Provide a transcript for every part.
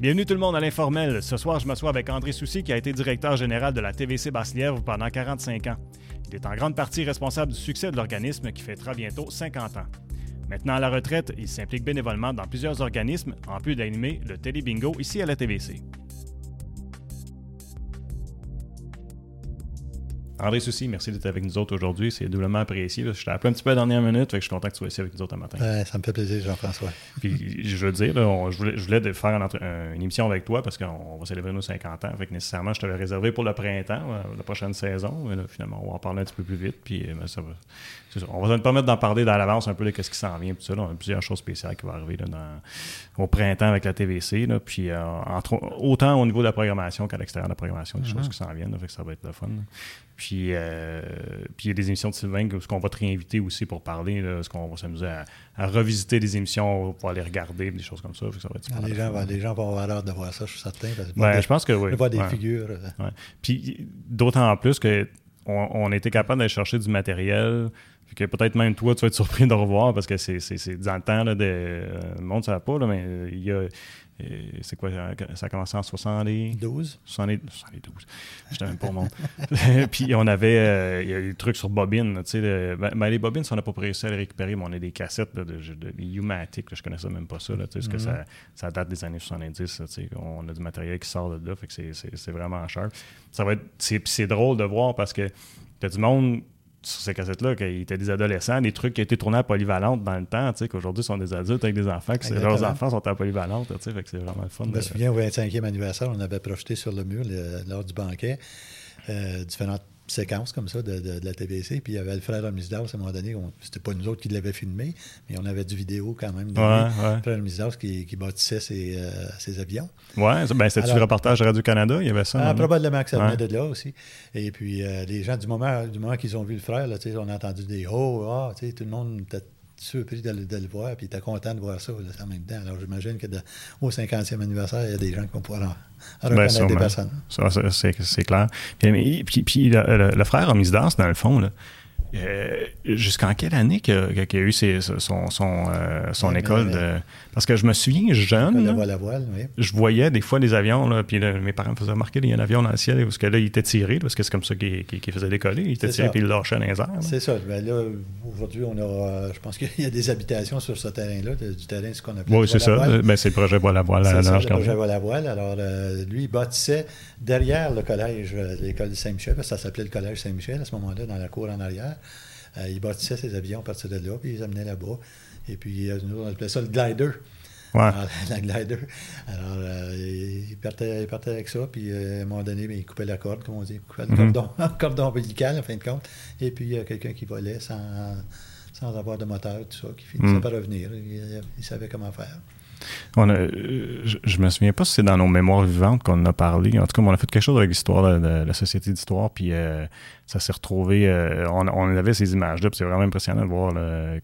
Bienvenue tout le monde à l'informel. Ce soir, je m'assois avec André Soucy, qui a été directeur général de la TVC Basse-Lièvre pendant 45 ans. Il est en grande partie responsable du succès de l'organisme qui fêtera bientôt 50 ans. Maintenant à la retraite, il s'implique bénévolement dans plusieurs organismes, en plus d'animer le Télé Bingo ici à la TVC. André Soucy, merci d'être avec nous autres aujourd'hui. C'est doublement apprécié. Je t'ai appelé un petit peu à la dernière minute, fait que je suis content que tu sois ici avec nous autres un matin. ça me fait plaisir, Jean-François. Puis je veux dire, je, voulais, faire une, émission avec toi parce qu'on va célébrer nos 50 ans. Fait que nécessairement, je t'avais réservé pour le printemps, euh, la prochaine saison. Mais là, finalement, on va en parler un petit peu plus vite. Puis euh, ça va, on va te permettre d'en parler dans l'avance un peu de ce qui s'en vient. Ça, on a plusieurs choses spéciales qui vont arriver au printemps avec la TVC. puis euh, autant au niveau de la programmation qu'à l'extérieur de la programmation, des choses mm-hmm. qui s'en viennent. fait que ça va être le fun. Puis, euh, puis il y a des émissions de Sylvain ce qu'on va te réinviter aussi pour parler, ce qu'on va s'amuser à, revisiter des émissions pour aller regarder, des choses comme ça. ça va les, gens, les, gens, vont avoir l'air de voir ça, je suis certain. je pense que oui. On voit des figures. Euh. Puis d'autant plus que on, était capable d'aller chercher du matériel que peut-être même toi, tu vas être surpris de revoir parce que c'est dans le temps, là, de, euh, le monde ne savait pas, mais il y a, c'est quoi, ça a commencé en 72? 72. 72. J'étais même pas au monde. puis on avait, euh, il y a eu des trucs sur bobines, tu sais. Ben, ben, les bobines, on n'a pas réussi à les récupérer, mais on a des cassettes de, de, de U-Matic, je connaissais même pas ça, là, tu sais, parce que ça, mm-hmm. ça, date des années 70, tu sais. On a du matériel qui sort de là, fait que c'est vraiment cher. Ça va être, c'est drôle de voir parce que tu as du monde sur ces cassettes-là, qu'ils étaient des adolescents, des trucs qui étaient tournés à polyvalente dans le temps, tu sais, qu'aujourd'hui sont des adultes avec des enfants, que leurs enfants sont à polyvalente, tu sais, fait que c'est vraiment le fun. Je me souviens, au 25e anniversaire, on avait projeté sur le mur lors du banquet euh, différentes séquence comme ça de, la TVC. Puis il y avait le frère Amisdaus à un moment donné. C'était pas nous autres qui l'avaient filmé, mais on avait du vidéo quand même. De Le frère Amisdaus qui, qui bâtissait ses, euh, ses avions. Ouais, ben, c'était le reportage de Radio-Canada? Il y avait ça. Ah, probablement que ça venait de là aussi. Et puis euh, les gens, du moment, du moment qu'ils ont vu le frère, là, on a entendu des oh, ah, tout le monde était surpris de, de, le voir, puis était content de voir ça en même temps. Alors j'imagine que au 50e anniversaire, il y a des gens qui vont pouvoir reconnaître des personnes. C'est clair. Puis, puis, le, le, frère Omisdas, dans le fond, là, euh, jusqu'en quelle année qu'il a, a, eu son, son, euh, son école de... Parce que je me souviens jeune. la voile, oui. Je voyais des fois des avions, là, puis mes parents me faisaient remarquer qu'il y a un avion dans le ciel, parce que là, il était tiré, parce que c'est comme ça qu'il faisait décoller. Il était tiré, puis il lâchait dans les airs. C'est ça. Ben là, aujourd'hui, on a. Euh, je pense qu'il y a des habitations sur ce terrain-là, du terrain, ce qu'on appelle. Oui, c'est ça. Ben, c'est le projet Voile à voile. C'est le projet Voile à voile. Alors, lui, il bâtissait derrière le collège, l'école de Saint-Michel, parce que ça s'appelait le collège Saint-Michel à ce moment-là, dans la cour en arrière. Euh, il bâtissait ses avions à partir de là, puis ils les amenaient là-bas. Et puis, euh, nous, on appelait ça le glider. Ouais. Alors, la glider. Alors, euh, il, partait, il, partait, avec ça, puis à un moment donné, ben, il coupait la corde, comme on dit, il coupait le mm-hmm. cordon, cordon ombilical, en fin de compte. Et puis, il y a quelqu'un qui volait sans, sans avoir de moteur, tout ça, qui finissait mm. par revenir. il savait comment faire. On a, je, ne me souviens pas si c'est dans nos mémoires vivantes qu'on a parlé. En tout cas, on a fait quelque chose avec l'histoire de, la Société d'histoire, puis euh, ça s'est retrouvé. Euh, on, on, avait ces images-là, puis c'est vraiment impressionnant de voir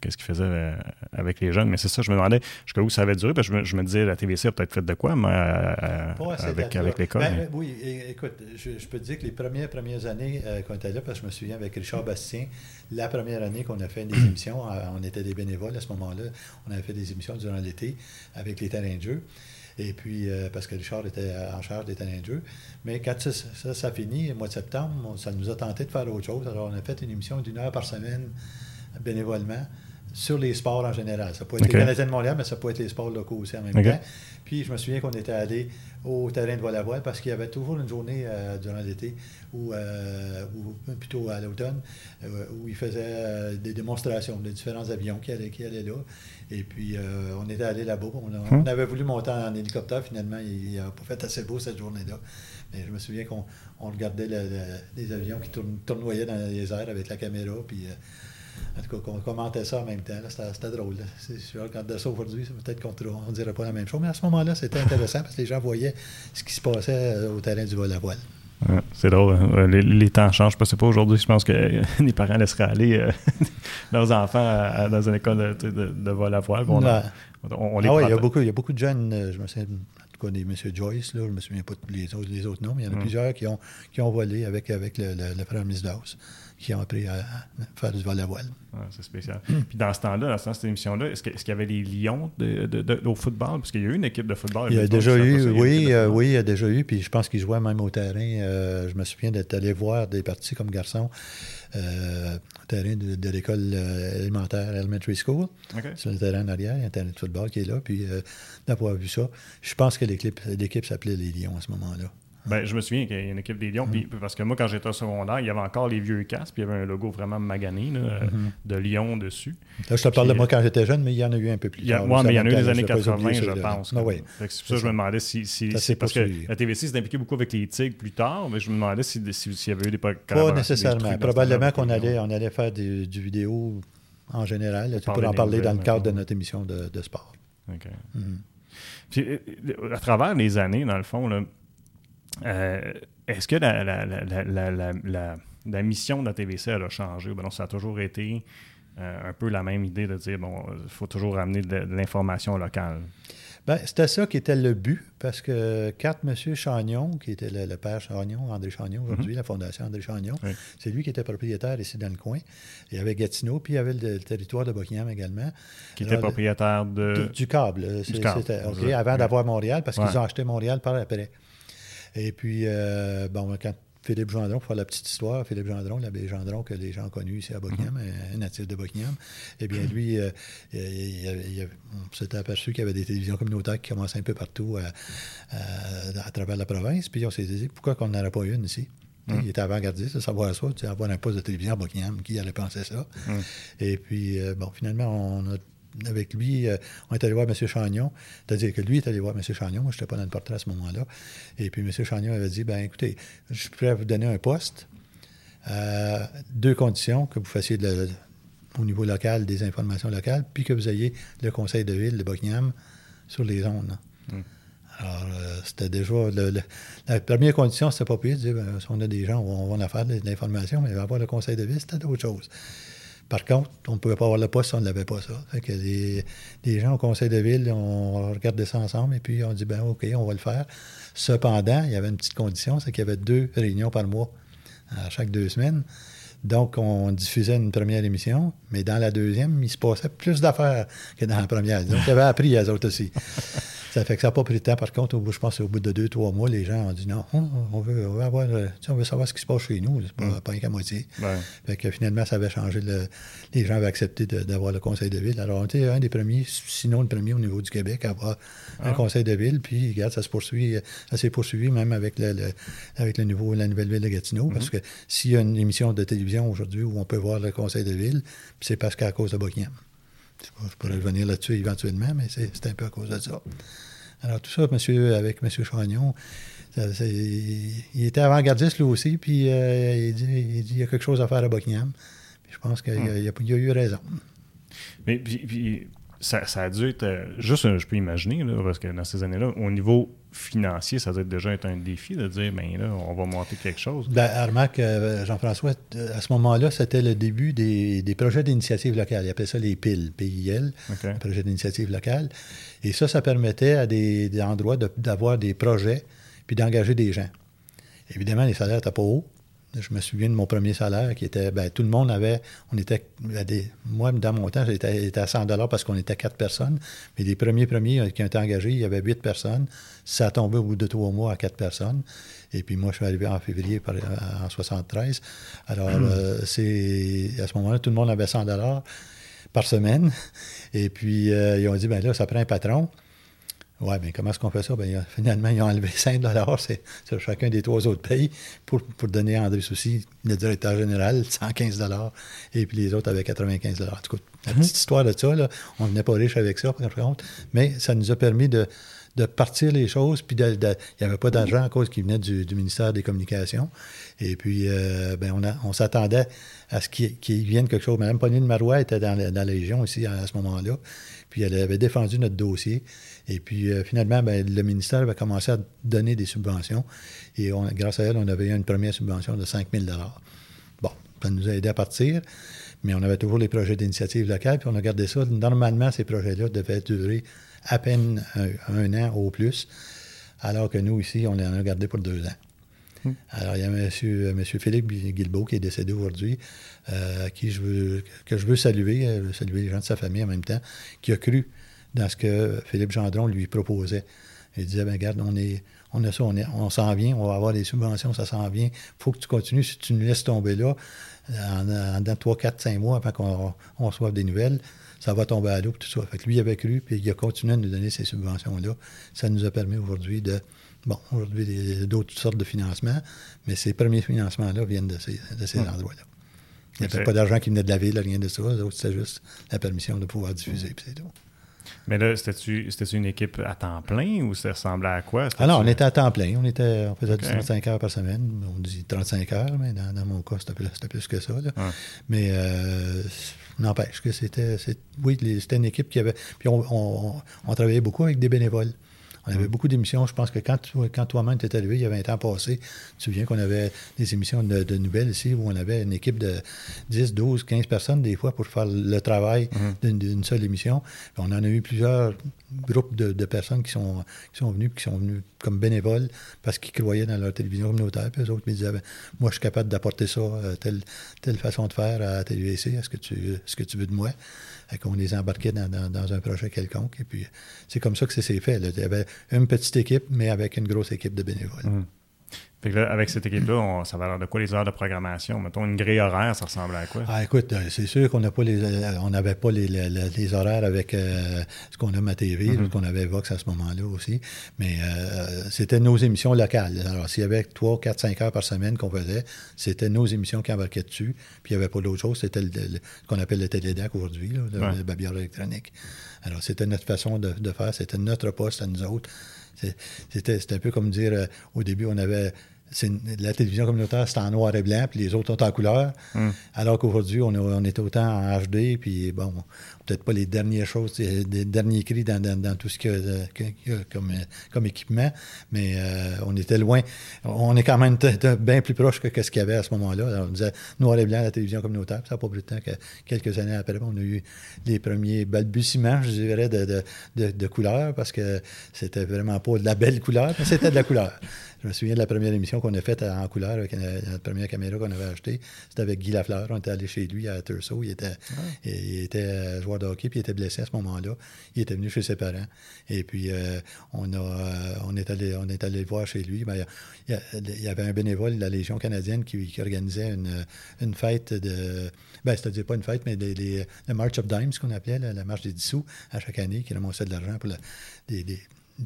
qu'est-ce qu'il faisait euh, avec les jeunes. Mais c'est ça, je me demandais jusqu'à où ça avait duré, parce que je me, disais, la TVC a peut-être fait de quoi mais, avec, avec l'école. Ben, oui, écoute, je, peux te dire que les premières, premières années qu'on était là, parce que je me souviens avec Richard Bastien, la première année qu'on a fait des émissions, on était des bénévoles à ce moment-là, on avait fait des émissions durant l'été avec les terrains de jeu. Et puis, euh, parce que Richard était en charge des jeu. Mais quand ça, ça, ça finit, au mois de septembre, ça nous a tenté de faire autre chose. Alors, on a fait une émission d'une heure par semaine bénévolement sur les sports en général. Ça peut être les Canadiens de Montréal, mais ça peut être les sports locaux aussi en même temps. Puis je me souviens qu'on était allé au terrain de voile à voile parce qu'il y avait toujours une journée euh, durant l'été, ou, euh, plutôt à l'automne, où ils faisaient des démonstrations de différents avions qui allaient, qui allaient là. Et puis, euh, on était allé là-bas. Hum. On, avait voulu monter en hélicoptère. Finalement, il n'a pas fait assez beau cette journée-là. Mais je me souviens qu'on regardait les avions qui tournoyaient dans les airs avec la caméra. Puis, euh, en tout cas, qu'on commentait ça en même temps. C'était drôle. Si je regardais ça aujourd'hui, peut-être qu'on ne dirait pas la même chose. Mais à ce moment-là, c'était intéressant parce que les gens voyaient ce qui se passait euh, au terrain du vol à voile c'est drôle. Hein. Les, temps changent. Je ne sais pas aujourd'hui. Je pense que les parents laisseraient aller euh, leurs enfants dans une école de, vol à voile. On, ah oui, il y, a beaucoup, il y a beaucoup de jeunes. Euh, je me souviens, en tout cas, des M. Joyce, là, je ne me souviens pas de les autres, les autres noms, mais il y en a plusieurs qui ont, qui ont volé avec, avec le, le, frère Misdaus. Qui ont appris à, faire du vol à voile. c'est spécial. Puis dans ce temps-là, dans cette émission-là, est-ce qu'il y avait les Lions de, au football? Parce qu'il y a eu une équipe de football. Il y a déjà eu, oui, euh, oui, il y a déjà eu. Puis je pense qu'ils jouaient même au terrain. Euh, je me souviens d'être allé voir des parties comme garçon euh, au terrain de, l'école élémentaire Elementary School. Sur le terrain en arrière, il y a un terrain de football qui est là. Puis d'avoir vu ça, je pense que l'équipe s'appelait les Lions à ce moment-là. Ben, je me souviens qu'il y a une équipe des Lions, mm. parce que moi, quand j'étais au secondaire, il y avait encore les vieux casques, puis il y avait un logo vraiment magané mm-hmm. de Lyon dessus. Là, je te parle de moi quand j'étais jeune, mais il y en a eu un peu plus. Oui, mais il y en a eu des années 80, je pense. Ah, oui. C'est ça que je me demandais si. c'est parce que la TVC s'est impliquée beaucoup avec les Tigres plus tard, mais je me demandais s'il y avait eu des Pas nécessairement. Probablement qu'on allait, on allait faire du vidéo en général. Tu pourrais en parler dans le cadre de notre émission de, sport. OK. Mm-hmm. Puis, euh, à travers les années, dans le fond, là, euh, est-ce que la, la, mission de la TVC a changé? Ben non, ça a toujours été euh, un peu la même idée de dire, bon, il faut toujours amener de, l'information locale. Ben, c'était ça qui était le but, parce que quand M. Chagnon, qui était le, père Chagnon, André Chagnon aujourd'hui, mhm. la fondation André Chagnon, c'est lui qui était propriétaire ici dans le coin. Il y avait Gatineau, puis il y avait le, territoire de Buckingham également. Qui était propriétaire de... du câble. Du câble. avant d'avoir Montréal, parce qu'ils ont acheté Montréal par après. Et puis, euh, bon, quand Philippe Gendron, pour faire la petite histoire, Philippe Gendron, l'abbé Gendron, que les gens ont connu ici à Buckingham, mm-hmm. un natif de Buckingham, eh bien, lui, euh, il, on s'était aperçu qu'il y avait des télévisions communautaires qui commençaient un peu partout à, travers la province. Puis on s'est dit, pourquoi qu'on n'en aurait pas une ici? Mm. Il était avant-gardiste savoir ça, tu sais, avoir un poste de télévision à Buckingham, qui allait penser ça? Mm. Et puis, euh, bon, finalement, on a avec lui, euh, on est allé voir M. Chagnon. C'est-à-dire que lui est allé voir M. Chagnon. Moi, je n'étais pas dans le portrait à ce moment-là. Et puis, M. Chagnon avait dit ben écoutez, je suis prêt à vous donner un poste. Euh, deux conditions que vous fassiez au niveau local des informations locales, puis que vous ayez le conseil de ville de Buckingham sur les zones. Hmm. Alors, euh, c'était déjà. la première condition, c'était pas pire de dire ben, si on a des gens, on, va en faire de, l'information, mais avoir le conseil de ville, c'était autre chose. Par contre, on ne pouvait pas avoir le poste si on n'avait pas ça. Fait que gens au conseil de ville, on regardait ça ensemble et puis on dit, ben OK, on va le faire. Cependant, il y avait une petite condition, c'est qu'il y avait deux réunions par mois, à chaque deux semaines. Donc, on diffusait une première émission, mais dans la deuxième, il se passait plus d'affaires que dans la première. Donc, il avait appris, les autres aussi. Ça fait que ça n'a pas pris de temps. Par contre, je pense qu'au bout de deux, trois mois, les gens ont dit non, on veut, avoir, on veut savoir ce qui se passe chez nous. C'est pas, mm. pas un qu'à moitié. Fait que finalement, ça avait changé. les gens avaient accepté d'avoir le conseil de ville. Alors, on était un des premiers, sinon le premier au niveau du Québec, à avoir un ah. conseil de ville. Puis, regarde, ça se poursuit, ça s'est poursuivi même avec le, avec le nouveau, la nouvelle ville de Gatineau. Parce mm-hmm. que s'il y a une émission de télévision aujourd'hui où on peut voir le conseil de ville, c'est parce qu'à cause de Buckingham. Je pourrais revenir là-dessus éventuellement, mais c'est un peu à cause de ça. Alors, tout ça, monsieur, avec M. Chagnon, il était avant-gardiste lui aussi, puis euh, il, dit, il, y a quelque chose à faire à Buckingham. je pense qu'il a, a, eu raison. Mais puis, ça, a dû être, euh, juste, je peux imaginer, parce que dans ces années-là, au niveau financier, ça doit déjà être un défi de dire, ben là, on va monter quelque chose. Ben, remarque, euh, Jean-François, à ce moment-là, c'était le début des, projets d'initiative locale. Ils appelaient ça les PIL, PIL, projets d'initiative locale. Et ça, ça permettait à des, endroits d'avoir des projets puis d'engager des gens. Évidemment, les salaires n'étaient pas hauts. Je me souviens de mon premier salaire qui était, ben, tout le monde avait, on était, des, moi, dans mon temps, j'étais à 100 parce qu'on était quatre personnes. Mais les premiers premiers qui ont été engagés, il y avait huit personnes. Ça a tombé au bout de trois mois à quatre personnes. Et puis moi, je suis arrivé en février en 73. Alors, hmm. euh, c'est à ce moment-là, tout le monde avait 100 par semaine. Et puis, euh, ils ont dit, ben là, ça prend un patron. Oui, mais comment est-ce qu'on fait ça? Bien, finalement, ils ont enlevé 5 c'est, sur chacun des trois autres pays pour, pour donner à André Soucy, le directeur général, 115 et puis les autres avaient 95 En tout cas, la mhm. petite histoire de ça, là, on venait pas riche avec ça, par contre, mais ça nous a permis de, de partir les choses, puis il n'y avait pas d'argent à cause qui venait du, ministère des Communications. Et puis, euh, ben, on, on s'attendait à ce qu'il vienne quelque chose. Mme Pauline Marois était dans la, dans la Légion ici à, ce moment-là, puis elle avait défendu notre dossier. Et puis, euh, finalement, ben, le ministère avait commencé à donner des subventions. Et grâce à elle, on avait eu une première subvention de 5 000 Bon, ça nous a aidé à partir, mais on avait toujours les projets d'initiative locale, puis on a gardé ça. Normalement, ces projets-là devaient durer à peine un, an au plus, alors que nous, ici, on les a gardés pour deux ans. Alors, il y a M. Monsieur, Philippe Guilbeault qui est décédé aujourd'hui, qui je veux, que je veux saluer, saluer les gens de sa famille en même temps, qui a cru dans ce que Philippe Gendron lui proposait. Il disait, ben regarde, on est, on a ça, on, on s'en vient, on va avoir des subventions, ça s'en vient. Il faut que tu continues. Si tu nous laisses tomber là, en, dans 3, 4, 5 mois avant qu'on on reçoive des nouvelles, ça va tomber à l'eau, tout ça. Fait que lui, il avait cru, puis il a continué à nous donner ces subventions-là. Ça nous a permis aujourd'hui de, bon, aujourd'hui, d'autres sortes de financements, mais ces premiers financements-là viennent de ces, de ces endroits-là. Il n'y avait pas d'argent qui venait de la ville, rien de ça. C'était juste la permission de pouvoir diffuser, puis c'est tout. Mais là, c'était-tu une équipe à temps plein ou ça ressemblait à quoi? Ah non, on était à temps plein. On, était, on faisait 35 heures par semaine. On dit 35 heures, mais dans, mon cas, c'était plus, plus, que ça. Mais euh, n'empêche que c'était. Oui, c'était une équipe qui avait. Puis on, on, travaillait beaucoup avec des bénévoles. On avait mm. beaucoup d'émissions. Je pense que quand, quand toi-même t'es arrivé, il y avait un temps passé, tu te souviens qu'on avait des émissions de, nouvelles ici où on avait une équipe de 10, 12, 15 personnes des fois pour faire le travail mm-hmm. d'une seule émission. on en a eu plusieurs groupes de, personnes qui sont, qui sont venus, qui sont venus comme bénévoles parce qu'ils croyaient dans leur télévision communautaire. Puis eux autres me disaient Moi, je suis capable d'apporter ça, euh, telle, telle façon de faire à TVC. Est-ce que tu, ce que tu veux de moi? Qu'on les embarquait dans, un projet quelconque. Et puis, c'est comme ça que ça s'est fait. Il y avait une petite équipe, mais avec une grosse équipe de bénévoles. Mmh avec cette équipe-là, ça va avoir de quoi les heures de programmation? Mettons une grille horaire, ça ressemble à quoi? Ah, écoute, euh, c'est sûr qu'on pas les, euh, on n'avait pas les, horaires avec euh, ce qu'on a à TV, mm-hmm. ce qu'on avait Vox à ce moment-là aussi. Mais c'était nos émissions locales. Alors, s'il y avait 3, 4, 5 heures par semaine qu'on faisait, c'était nos émissions qui embarquaient dessus. Puis il n'y avait pas d'autre chose. C'était ce qu'on appelle le télédac aujourd'hui, le, babillard électronique. Alors, c'était notre façon de, de faire. C'était notre poste à nous autres. C'était un peu comme dire, au début, on avait la télévision communautaire, c'est en noir et blanc, puis les autres sont en couleur. Hmm. Alors qu'aujourd'hui, on, on, est autant en HD, puis bon, peut-être pas les dernières choses, les derniers cris dans, tout ce qu'il y, a, comme, comme, équipement, mais euh, on était loin. On est quand même bien plus proche que, ce qu'il y avait à ce moment-là. On disait noir et blanc la télévision communautaire, ça n'a pas plus de temps que quelques années après, on a eu les premiers balbutiements, je dirais, de, de, de couleur, parce que c'était vraiment pas de la belle couleur, mais c'était de la couleur. Je me souviens de la première émission qu'on a faite en couleur avec la, première caméra qu'on avait achetée. C'était avec Guy Lafleur. On était allé chez lui à Turso. Il était, il était euh, joueur de hockey, puis il était blessé à ce moment-là. Il était venu chez ses parents. Et puis, euh, on, a, euh, on, est allé, on est allé le voir chez lui. Ben, il, y avait un bénévole de la Légion canadienne qui, organisait une, une, fête de. Ben, c'est-à-dire pas une fête, mais les, le March of Dimes, qu'on appelait, la, marche des dissous, à chaque année, qui ramassait de l'argent pour des,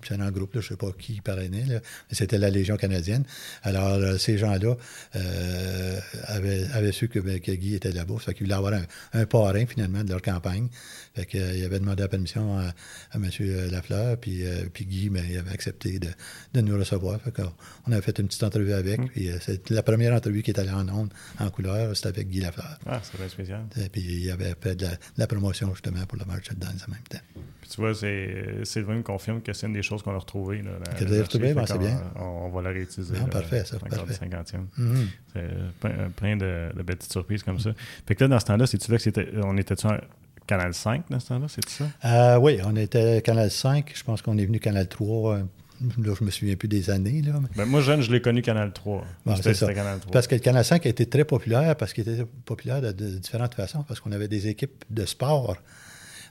c'est un groupe, je ne sais pas qui parrainait, mais c'était la Légion canadienne. Alors, euh, ces gens-là euh, avaient, su ben, que, Guy était là-bas. Ça fait qu'ils voulaient avoir un, parrain, finalement, de leur campagne. Fait qu'il euh, avait demandé la permission à, M. Lafleur, puis, puis Guy, mais ben, il avait accepté de, nous recevoir. Fait on a fait une petite entrevue avec, mmh. puis c'est la première entrevue qui est allée en ondes, en couleur, c'était avec Guy Lafleur. Ah, c'est très spécial. puis il avait fait de la, promotion, justement, pour le March of Dance en même temps. Tu vois, c'est Sylvain me confirme que c'est une des choses qu'on a retrouvées. Là, ben, c'est bien. On, va la réutiliser. Ah, parfait, ça. Parfait. 50e. Mm-hmm. C'est plein, de, de, belles petites surprises comme ça. Fait que là, dans ce temps-là, c'est-tu là que c'était. On était sur Canal 5 dans ce temps-là, c'est ça? Euh, oui, on était Canal 5. Je pense qu'on est venu Canal 3 Là, je me souviens plus des années. Là. Ben, moi, jeune, je l'ai connu Canal 3. c'est ça. Canal 3. Parce que le Canal 5 a été très populaire, parce qu'il était populaire de, de différentes façons, parce qu'on avait des équipes de sport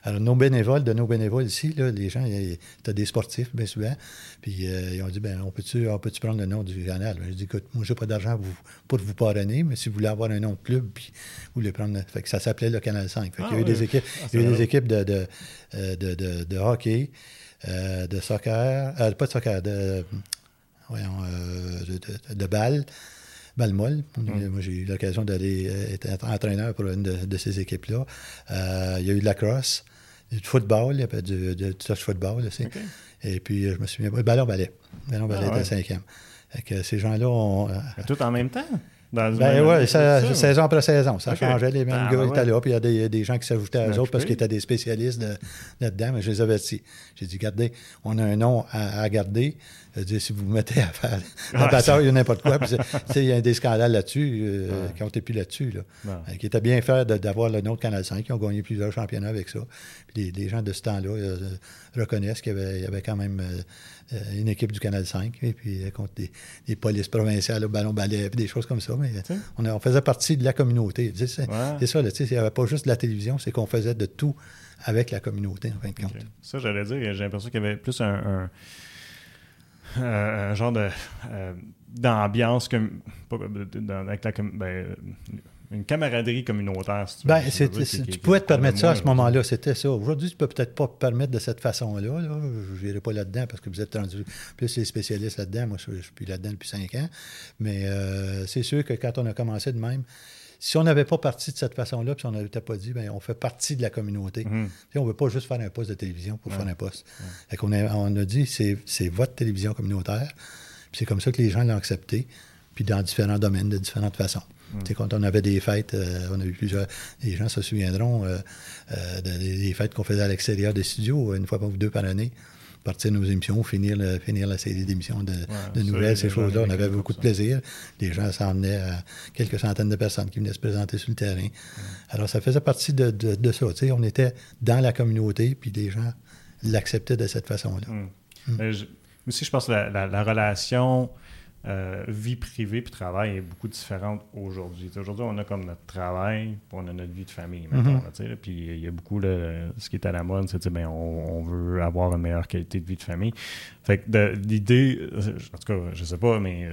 alors, nos bénévoles, de nos bénévoles ici, là, les gens, c'était des sportifs, bien souvent. Puis, euh, ils ont dit, ben on peut-tu peut prendre le nom du canal? Ben, je dis, écoute, moi, j'ai pas d'argent pour, vous parrainer, mais si vous voulez avoir un nom de club, puis vous voulez prendre. Fait que ça s'appelait le Canal 5. Fait il y a eu ah des équipes, ah, il y a eu des équipes de, de, euh, de, de, de hockey, euh, de soccer, pas de soccer, de, voyons, de, de, balle balle molle. Mm. Moi, j'ai eu l'occasion d'aller être entraîneur pour une de, ces équipes-là. il y a eu de la crosse du football, il y avait du, du touch football aussi. Et puis, je me souviens, ballon ballet. Ballon ballet ah, était cinquième. que ces gens-là ont. tout en même temps? Dans ben oui, saison après saison. Ça changeait. Les mêmes Ah, gars étaient ouais. là, puis il y a des, des gens qui s'ajoutaient à eux Ben, autres parce qu'ils étaient des spécialistes de- là-dedans. Mais je les avertis. J'ai dit, regardez, on a un nom à, à garder. Dis, si vous vous mettez à faire la Ouais, bataille ou n'importe quoi, il y a des scandales là-dessus euh, Ouais. qui ont été plus là-dessus. Là. Ouais. Euh, qui étaient bien de- d'avoir le nom de Canal 5. Ils ont gagné plusieurs championnats avec ça. Les, les gens de ce temps-là euh, reconnaissent qu'il y, avait, il y avait quand même euh, euh, une équipe du Canal 5, et puis contre des, des polices provinciales au ballon-ballet, puis des choses comme ça. Mais on, a- on faisait partie de la communauté. C'est ça, il n'y avait pas juste de la télévision, c'est qu'on faisait de tout avec la communauté, en fin de compte. Ok. Ça, j'allais dire, j'ai l'impression qu'il y avait plus un, un, euh, un genre de euh, d'ambiance comme pas- dans- avec la com- ben, une camaraderie communautaire. Si tu. Ben, veux qui- tu qui- pouvais qui te permettre ça à ce moment-là, c'était ça. Aujourd'hui, tu peux peut-être pas te permettre de cette façon-là. Là. Je n'irai pas là-dedans parce que vous êtes rendu plus les spécialistes là-dedans. Moi, je, je suis là-dedans depuis cinq ans. Mais euh, c'est sûr que quand on a commencé de même, si on n'avait pas parti de cette façon-là, puis si on n'avait pas dit, ben, on fait partie de la communauté. Mhm. Sais, on ne veut pas juste faire un poste de télévision pour faire un poste. Fait qu'on a, on a dit, c'est, votre télévision communautaire. Puis c'est comme ça que les gens l'ont accepté, puis dans différents domaines, de différentes façons. Sais, quand on avait des fêtes, euh, on a eu plusieurs. Les gens se souviendront euh, euh, de- des, des fêtes qu'on faisait à l'extérieur des studios, une fois ou deux par année. Partir nos émissions, finir, le- finir la série d'émissions de, de ça, nouvelles, ces choses-là. On avait beaucoup de plaisir. Les gens s'en venaient à quelques centaines de personnes qui venaient se présenter sur le terrain. Alors, ça faisait partie de, de- de ça. On était dans la communauté, puis les gens l'acceptaient de cette façon-là. Mm. Mais je- aussi, je pense que la, la- la relation euh, vie privée puis travail est beaucoup différente aujourd'hui. Aujourd'hui, on a comme notre travail, puis on a notre vie de famille. mettons, Mhm. puis il y a beaucoup, là, ce qui est à la mode, c'est ben, on, on veut avoir une meilleure qualité de vie de famille. Fait que de- l'idée, euh, en tout cas, je sais pas, mais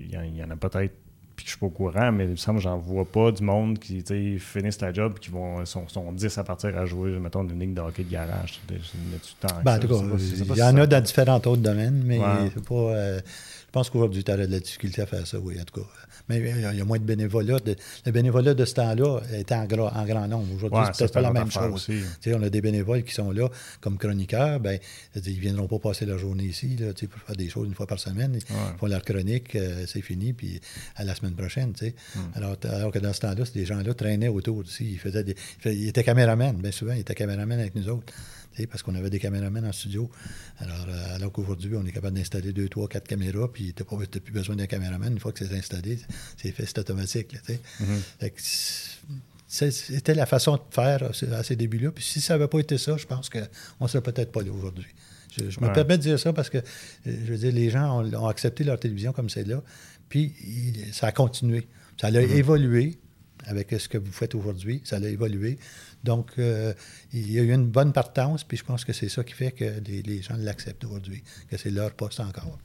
il y, en- il y en a peut-être puis que je suis pas au courant, mais il me semble que j'en vois pas du monde qui finissent la job qui vont sont, sont 10 à partir à jouer, mettons, une ligue de hockey de garage. En tout cas, il y en a dans différents autres domaines, mais Ouais. c'est pas. euh, je pense qu'aujourd'hui, tu as de la difficulté à faire ça, oui, en tout cas. Mais il y a- il y a moins de bénévolat. De- le bénévolat de ce temps-là était en, grand nombre. Aujourd'hui, Ouais, c'est peut-être pas la même chose. aussi. On a des bénévoles qui sont là comme chroniqueurs. Ben, ils ne viendront pas passer leur journée ici là, pour faire des choses une fois par semaine. Ils font leur chronique, euh, c'est fini, puis à la semaine prochaine. Hmm. Alors, que dans ce temps-là, ces gens-là traînaient autour. Ils, faisaient des, ils faisaient- ils étaient caméramans. Bien souvent, ils étaient caméramans avec nous autres. Parce qu'on avait des caméramans en studio. Alors, euh, alors qu'aujourd'hui, on est capable d'installer deux, trois, quatre caméras, puis tu n'as plus besoin d'un caméraman. Une fois que c'est installé, c'est fait, c'est automatique. c'est- c'était la façon de faire à ce- à ces débuts-là. Puis si ça n'avait pas été ça, je pense qu'on ne serait peut-être pas là aujourd'hui. Je, je me permets de dire ça parce que, euh, je veux dire, les gens ont, ont accepté leur télévision comme c'est là, puis il- ça a continué. Ça a évolué avec ce que vous faites aujourd'hui. Ça a évolué. Donc, euh, il y a eu une bonne partance, puis je pense que c'est ça qui fait que les, les gens l'acceptent aujourd'hui, que c'est leur poste encore.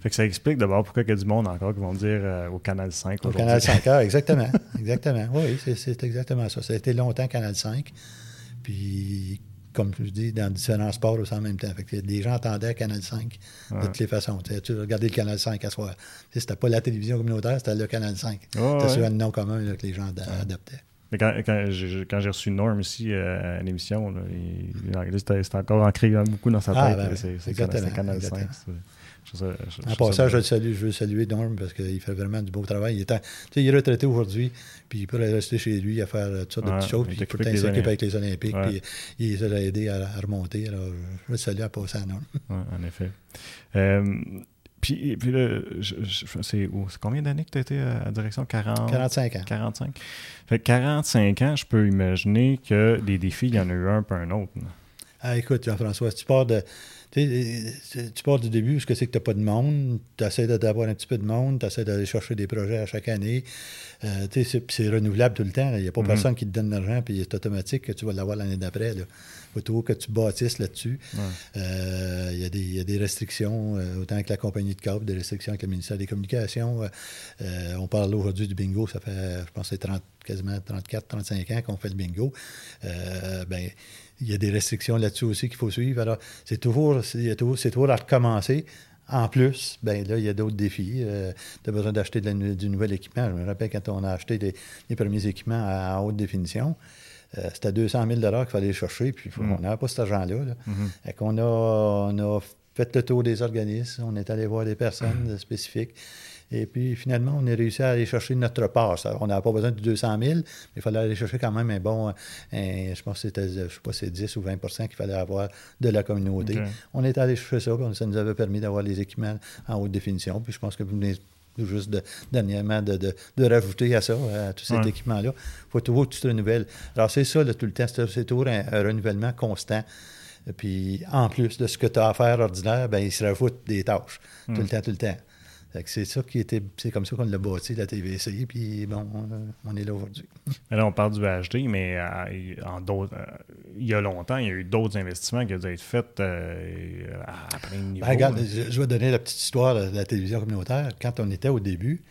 Fait que ça explique d'abord pourquoi il y a du monde encore qui vont dire euh, au Canal 5 Au. Canal 5 heures, exactement. exactement. Oui, c'est, exactement ça. Ça a été longtemps Canal 5. Puis, comme je dis, dans différents sports aussi en même temps. Fait que les gens attendaient Canal 5 de Ouais. toutes les façons. Tu sais, tu regardais le Canal 5 à soir. C'était pas la télévision communautaire, c'était le Canal 5. Ouais, c'était ouais. sur un nom commun là, que les gens ad- adoptaient. Mais quand, quand j'ai quand j'ai reçu Norm ici euh, à l'émission, là, il- c'était c'était encore ancré beaucoup dans sa tête. Ah, ben, c'est c'est exactement, Canal, c'est Canal 5. exactement. c'est- je je- je En passant, je, le salue, je veux saluer Norm parce qu'il fait vraiment du beau travail. Il est, en- tu sais, il est retraité aujourd'hui, puis il pourrait rester chez lui à faire toutes sortes de petites choses, il puis temps, il avec les s'occupe avec les Olympiques, Ouais. puis il les a aidés à, à remonter. Alors, je le salue en passant à Norm. Ouais, en effet. Euh, puis, puis là, je- je- c'est combien d'années que tu as été à la direction? 40, 45 ans. 45 Fait que 45 ans, je peux imaginer que des défis, il y en a eu un peu un autre. Ah, écoute, Jean-François, si tu pars de. Tu sais, tu pars du début, ce que c'est que tu n'as pas de monde, tu essaies d'avoir un petit peu de monde, tu essaies d'aller chercher des projets à chaque année. Euh, c'est- puis c'est renouvelable tout le temps. Il n'y a pas Mhm. personne qui te donne l'argent, puis c'est automatique que tu vas l'avoir l'année d'après. Il faut toujours que tu bâtisses là-dessus. Ouais. Euh, Il y, a des- il y a des restrictions, euh, autant avec la compagnie de câble, des restrictions avec le ministère des Communications. Euh, euh, on parle aujourd'hui du bingo, ça fait, je pense, que c'est 30 quasiment 34, 35 ans qu'on fait le bingo. Euh, ben, il y a des restrictions là-dessus aussi qu'il faut suivre. Alors, c'est toujours, c'est toujours, à recommencer. En plus, ben là, il y a d'autres défis. tu as besoin d'acheter du nouvel équipement. Je me rappelle quand on a acheté des- les premiers équipements à, à haute définition, euh, c'était 200 000 qu'il fallait chercher, puis Mm. on n'avait pas cet argent-là. là. Mhm. Fait qu'on a, on a fait le tour des organismes, on est allé voir des personnes spécifiques. Et puis, finalement, on a réussi à aller chercher notre part. on n'avait pas besoin de 200 000, mais il fallait aller chercher quand même un bon, je pense que c'était, je sais pas, c'est 10 ou 20 qu'il fallait avoir de la communauté. On est allé chercher ça, puis ça nous avait permis d'avoir les équipements en haute définition. Puis je pense que vous venez juste de, dernièrement de, de, rajouter à ça, à tout cet équipement-là. Il faut toujours que tu te renouvelles. Alors, c'est ça, tout le temps, c'est toujours un, renouvellement constant. Puis, en plus de ce que tu as à faire ordinaire, ben, il se rajoute des tâches, tout le hmm. temps, tout le temps c'est ça qui était. C'est comme ça qu'on l'a bâti, la TVC, puis bon, on, est là aujourd'hui. Là, on parle du VHD, mais euh, en d'autres, euh, il y a longtemps, il y a eu d'autres investissements qui ont dû être faits euh, après une niveau. Ben, regarde, je, vais donner la petite histoire de la télévision communautaire. Quand on était au début,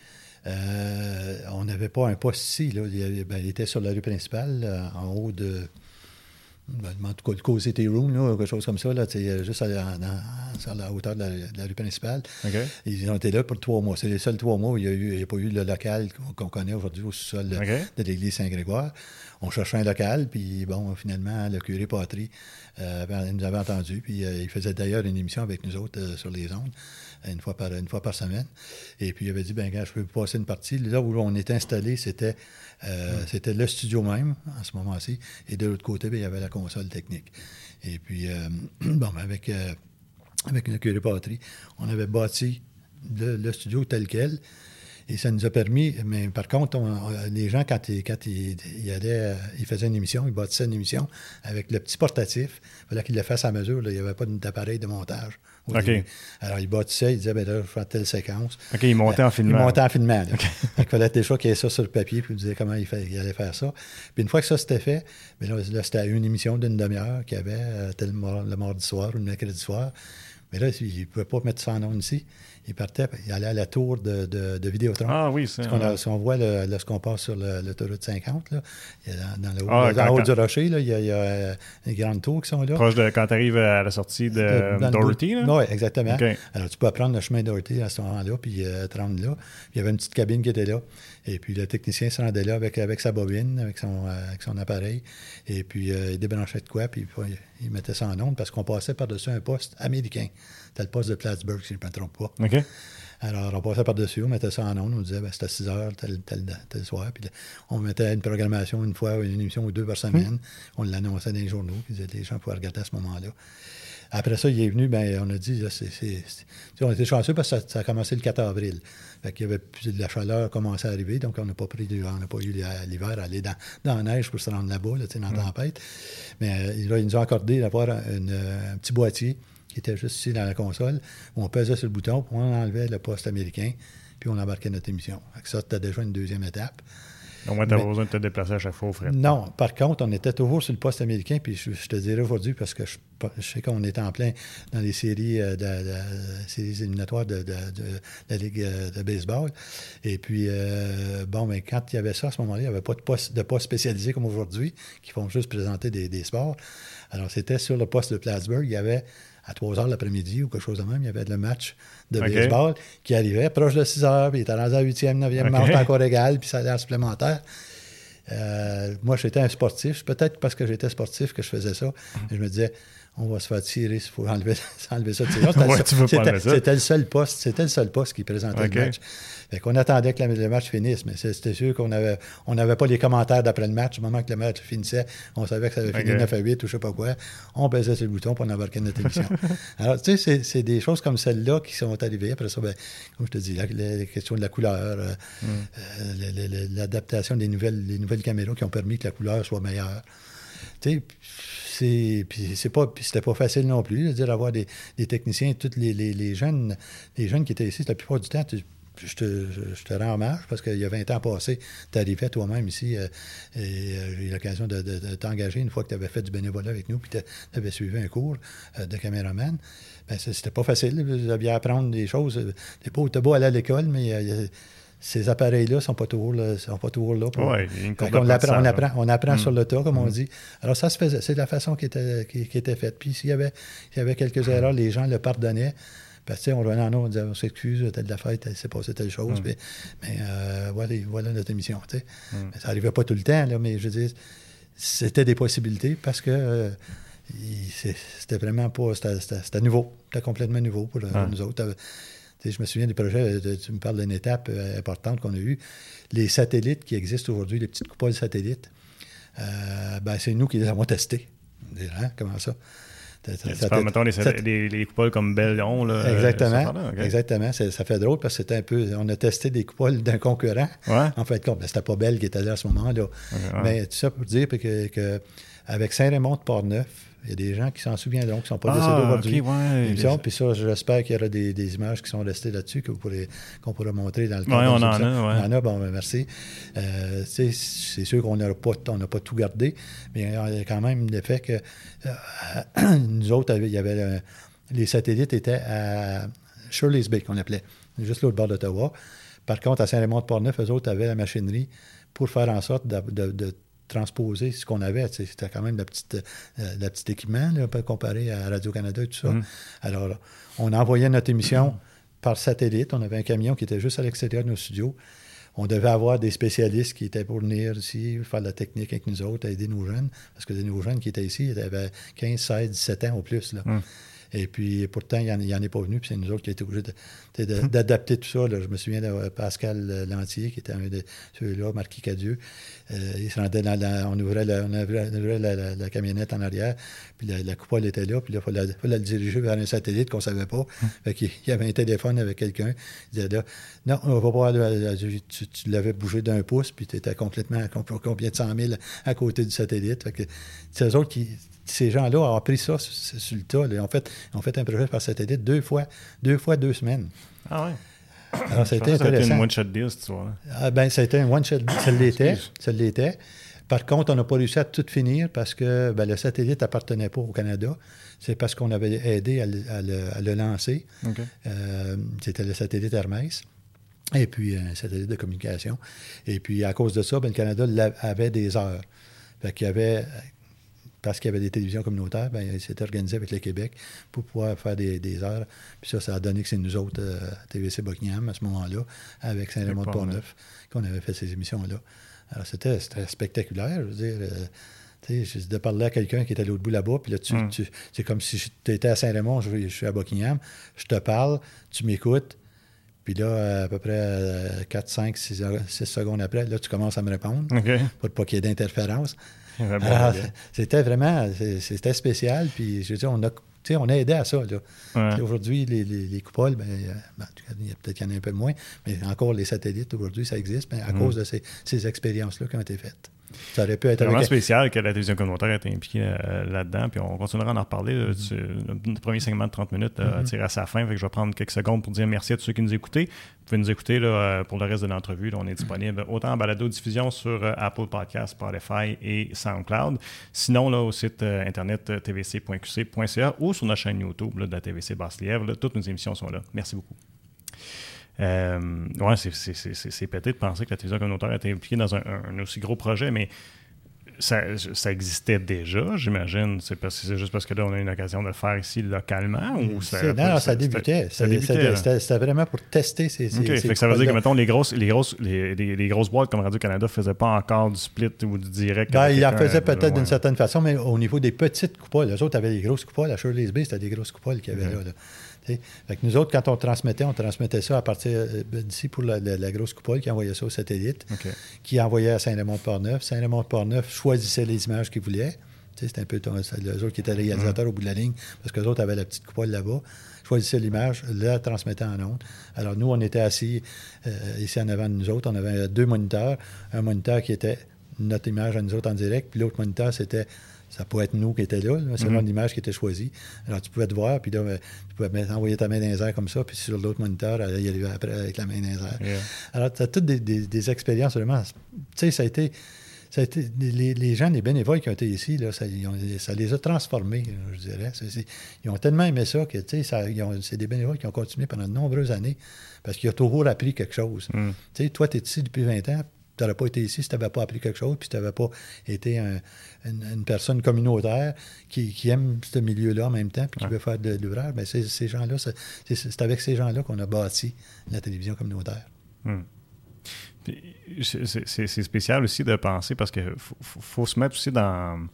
on n'avait pas un poste ici. Là. Il, ben, il, était sur la rue principale, en haut de en tout cas, le co-city room, là, quelque chose comme ça, là, juste à, la hauteur de la, rue principale. Ils ont été là pour trois mois. C'est les seuls trois mois où il n'y a, pas eu le local qu'on connaît aujourd'hui au sous-sol de l'église Saint-Grégoire. On cherchait un local, puis bon, finalement, le curé Patry euh, nous avait entendu, puis euh, il faisait d'ailleurs une émission avec nous autres euh, sur les ondes une fois par, une fois par semaine. Et puis, il avait dit, ben gars, je peux passer une partie. Là où on était installé, c'était euh, c'était le studio même, en ce moment-ci. Et de l'autre côté, ben, il y avait la console technique. Et puis, euh, bon, ben, avec, euh, avec une curé patrie, on avait bâti le, studio tel quel. Et ça nous a permis, mais par contre, les gens, quand, ils, quand ils, allaient, ils faisaient une émission, ils bâtissaient une émission avec le petit portatif, il fallait qu'ils le fassent à mesure. il n'y avait pas d'appareil de montage. Alors, il bâtissait, il disait, ben là, je fais telle séquence. OK, il montait en filmant. Il montait en filmant. il fallait déjà qu'il y ait ça sur le papier, puis il disait comment il, allait faire ça. Puis une fois que ça c'était fait, ben là, c'était une émission d'une demi-heure qu'il y avait euh, tel le mardi soir ou le mercredi soir. Mais là, il ne pouvait pas mettre ça en nom ici il partait, il allait à la tour de, de, Vidéotron. Ah oui, c'est ça. Si on voit lorsqu'on passe sur l'autoroute 50, là, il y a dans, le, ah, haut du rocher, là, il, y a, il y a euh, les grandes tours qui sont là. Proche de quand tu arrives à la sortie de, Doherty. Oui, exactement. Alors, tu peux prendre le chemin Doherty à ce moment-là, puis euh, te rendre là. il y avait une petite cabine qui était là. Et puis, le technicien se rendait là avec, avec sa bobine, avec son, euh, avec son appareil. Et puis, il débranchait de quoi, puis il mettait ça en onde parce qu'on passait par-dessus un poste américain. C'était le poste de Plattsburgh, si je ne me trompe pas. Alors, on passait par-dessus, on mettait ça en ondes, on disait, ben, c'était à 6 heures, tel, tel, soir. Puis on mettait une programmation une fois, une émission ou deux par semaine. On l'annonçait dans les journaux, puis les gens pouvaient regarder à ce moment-là. Après ça, il est venu, ben, on a dit, c'est, on était chanceux parce que ça, a commencé le 4 avril. Fait qu'il y avait plus, la chaleur commençait à arriver, donc on n'a pas pris, on n'a pas eu l'hiver à aller dans, dans, la neige pour se rendre là-bas, là, dans la tempête. Mais là, ils nous ont accordé d'avoir un, petit boîtier qui était juste ici dans la console, où on pesait sur le bouton, puis on enlevait le poste américain, puis on embarquait notre émission. ça, c'était déjà une deuxième étape. Donc, tu n'avais pas besoin de te déplacer à chaque fois au frais. Non. Par contre, on était toujours sur le poste américain, puis je, te dirais aujourd'hui, parce que je, sais qu'on était en plein dans les séries, euh, de, séries éliminatoires de, la Ligue euh, de baseball. Et puis, euh, bon, mais quand il y avait ça, à ce moment-là, il n'y avait pas de poste, de poste spécialisé comme aujourd'hui, qui font juste présenter des, des sports. Alors, c'était sur le poste de Plattsburgh, il y avait à 3 heures l'après-midi ou quelque chose de même, il y avait le match de baseball qui arrivait proche de 6 heures, puis il était rendu à 8e, 9e manche encore égal, puis ça allait en supplémentaire. Euh, moi, j'étais un sportif. Peut-être parce que j'étais sportif que je faisais ça. je me disais, on va se faire tirer, il faut enlever, enlever ça C'était le seul poste, c'était le seul poste qui présentait le match. Fait qu'on attendait que le match finisse, mais c'était sûr qu'on avait, on n'avait pas les commentaires d'après le match. Au moment que le match finissait, on savait que ça avait fini 9 à 8 ou je sais pas quoi. On baisait sur le bouton pour embarquer notre émission. Alors, tu sais, c'est des choses comme celles-là qui sont arrivées. Après ça, ben, comme je te dis, la, la, question de la couleur, euh, mm. euh, l'adaptation des nouvelles, les nouvelles caméras qui ont permis que la couleur soit meilleure. Tu sais, puis c'était pas facile non plus de dire avoir des, techniciens tous les, jeunes les jeunes qui étaient ici la plupart du temps je te, rends hommage parce qu'il y a 20 ans passés, tu arrivais toi-même ici euh, et euh, j'ai eu l'occasion de, t'engager une fois que tu avais fait du bénévolat avec nous puis tu avais suivi un cours euh, de caméraman. Ben, c'était pas facile. Vous aviez à apprendre des choses. T'es pas, beau aller à l'école, mais ces appareils-là sont pas toujours là. Sont pas toujours là on, apprend, on, apprend, on apprend sur le tas, comme on mm. dit. Alors, ça se faisait. C'est la façon qui était, qui, était faite. Puis, s'il y avait, y avait quelques erreurs, les gens le pardonnaient. Parce que, on revenait en nous, on disait, on s'excuse, telle la fête, c'est passé telle chose. Mm. Mais, euh, voilà, voilà, notre émission. Mm. Ça n'arrivait pas tout le temps, là, mais je veux dire, c'était des possibilités parce que euh, c'était vraiment pas. C'était nouveau. C'était complètement nouveau pour nous autres je me souviens des projets, tu me parles d'une étape importante qu'on a eue. Les satellites qui existent aujourd'hui, les petites coupoles satellites, ben, c'est nous qui les avons testés. Hein, comment ça? Mettons, les, les, coupoles comme Bellon. Là, exactement. Exactement. Ça fait drôle parce que c'était un peu. On a testé des coupoles d'un concurrent. En fait, c'était pas Belle qui était là à ce moment-là. Mais tout ça pour dire que, que avec Saint-Raymond de Port-Neuf, il y a des gens qui s'en souviendront, qui ne sont pas décédés ah, aujourd'hui. ouais, puis ça, j'espère qu'il y aura des, des, images qui sont restées là-dessus qu'on pourrait, pourra montrer dans le temps. Oui, on en a. On en a, bon, ben, merci. Euh, c'est sûr qu'on n'a pas, pas tout gardé, mais il y a quand même le fait que euh, nous autres, il y avait les satellites étaient à Shirley's Bay, qu'on appelait, juste l'autre bord d'Ottawa. Par contre, à Saint-Raymond-de-Port-Neuf, eux autres avaient la machinerie pour faire en sorte de, de transposer ce qu'on avait. C'était quand même la petite, euh, la petite équipement, là, comparé à Radio-Canada et tout ça. Mm. Alors, on envoyait notre émission par satellite. On avait un camion qui était juste à l'extérieur de nos studios. On devait avoir des spécialistes qui étaient pour venir ici, faire de la technique avec nous autres, aider nos jeunes. Parce que les nouveaux jeunes qui étaient ici, ils avaient 15, 16, 17 ans au plus. Là. Mm. Et puis, pourtant, il n'y en, est pas venu. Puis c'est nous autres qui étions obligés d'adapter tout ça. Je me souviens de Pascal Lantier, qui était un de ceux-là, Marquis Cadieux. Euh, il se rendait dans la, on ouvrait, la, on ouvrait la, camionnette en arrière, puis la, coupole était là, puis là, il fallait, la diriger vers un satellite qu'on ne savait pas. Hum. il y avait un téléphone avec quelqu'un. Il disait là, non, on va pas voir, tu, tu l'avais bougé d'un pouce, puis tu étais complètement à combien de 100 000 à côté du satellite. c'est eux autres qui, ces gens-là ont appris ça sur, le tas. Ils ont, fait, ont fait un projet par satellite deux fois, deux fois deux semaines. Ah ouais. Alors, ça a été intéressant. Ça a une one-shot deal, cette histoire Ah, ben, ça a été un one-shot deal. Ça l'était. Ça l'était. Par contre, on n'a pas réussi à tout finir parce que ben, le satellite n'appartenait pas au Canada. C'est parce qu'on avait aidé à le, lancer. Euh, c'était le satellite Hermès. Et puis, un satellite de communication. Et puis, à cause de ça, ben, le Canada avait des heures. Fait qu'il y avait parce qu'il y avait des télévisions communautaires, ben, il s'était organisé avec le Québec pour pouvoir faire des, heures. Puis ça, ça a donné que c'est nous autres, euh, TVC Buckingham, à ce moment-là, avec Saint-Raymond-de-Port-Neuf, qu'on avait fait ces émissions-là. Alors, c'était spectaculaire. Je veux dire, euh, sais, de parler à quelqu'un qui était à l'autre bout là-bas, puis là, tu, mm. c'est comme si tu étais à Saint-Raymond, je, suis à Buckingham, je te parle, tu m'écoutes, puis là, à peu près 4, 5, 6, secondes après, là, tu commences à me répondre pour pas qu'il y ait d'interférence. Ah, c'était vraiment, c'était spécial. Puis, je veux dire, on a, on a aidé à ça. Aujourd'hui, les, les, coupoles, ben, euh, ben peut-être qu'il y en a un peu moins, mais encore les satellites, aujourd'hui, ça existe à mm. cause de ces, ces expériences-là qui ont été faites. Ça aurait pu être vraiment spécial que la télévision communautaire ait été impliquée euh, là-dedans. Puis on continuera à en reparler. Mm-hmm. Le premier segment de 30 minutes euh, mm-hmm. tire à sa fin. Fait que je vais prendre quelques secondes pour dire merci à tous ceux qui nous écoutaient. Vous pouvez nous écouter là, euh, pour le reste de l'entrevue. On est disponible autant en balado-diffusion sur Apple Podcasts, Spotify et SoundCloud. Sinon, là, au site internet tvc.qc.ca ou sur notre chaîne YouTube de la TVC Basse-Lièvre. Toutes nos émissions sont là. Merci beaucoup. Euh, ouais, c'est pété de penser que la télévision communautaire été impliquée dans un, aussi gros projet, mais ça, ça existait déjà, j'imagine. C'est juste parce que là, on a une occasion de le faire ici localement ou ça, Non, ça débutait. C'était vraiment pour tester ces. ces, ça veut dire que, mettons, les grosses, les grosses, les, les, grosses boîtes comme Radio-Canada ne faisaient pas encore du split ou du direct. Ben, ils en faisaient peut-être d'une certaine façon, mais au niveau des petites coupoles, les autres avaient des grosses coupoles. À Shirley's Bay, c'était des grosses coupoles qu'il y avait là. là nous autres, quand on transmettait, on transmettait ça à partir euh, d'ici pour la, grosse coupole qui envoyait ça au satellite, qui envoyait à Saint-Raymond-de-Port-Neuf. Saint-Raymond-de-Port-Neuf choisissait les images qu'ils voulaient. C'était un peu les autres qui étaient réalisateurs au bout de la ligne, parce que les autres avaient la petite coupole là-bas, choisissaient l'image, la transmettaient en ondes. Alors nous, on était assis euh, ici en avant de nous autres, on avait deux moniteurs, un moniteur qui était notre image à nous autres en direct, puis l'autre moniteur, c'était ça pouvait être nous qui étions là, selon mm-hmm. l'image qui était choisie. Alors, tu pouvais te voir, puis là, ben, tu pouvais envoyer ta main dans les airs comme ça, puis sur l'autre moniteur, il arrivait après avec la main dans les airs. Alors, tu as toutes des, expériences vraiment. Tu sais, ça a été. Ça a été les, gens, les bénévoles qui ont été ici, là, ça, les a transformés, je dirais. ils ont tellement aimé ça que c'est des bénévoles qui ont continué pendant de nombreuses années parce qu'ils ont toujours appris quelque chose. Mm. Tu sais, toi, tu es ici depuis 20 ans, tu n'aurais pas été ici si tu n'avais pas appris quelque chose, puis tu n'avais pas été une, personne communautaire qui, aime ce milieu-là en même temps, puis qui veut faire de, l'ouvrage. Ben, ces gens-là, c'est avec ces gens-là qu'on a bâti la télévision communautaire. Hmm. C'est spécial aussi de penser parce qu'il faut, se mettre aussi dans,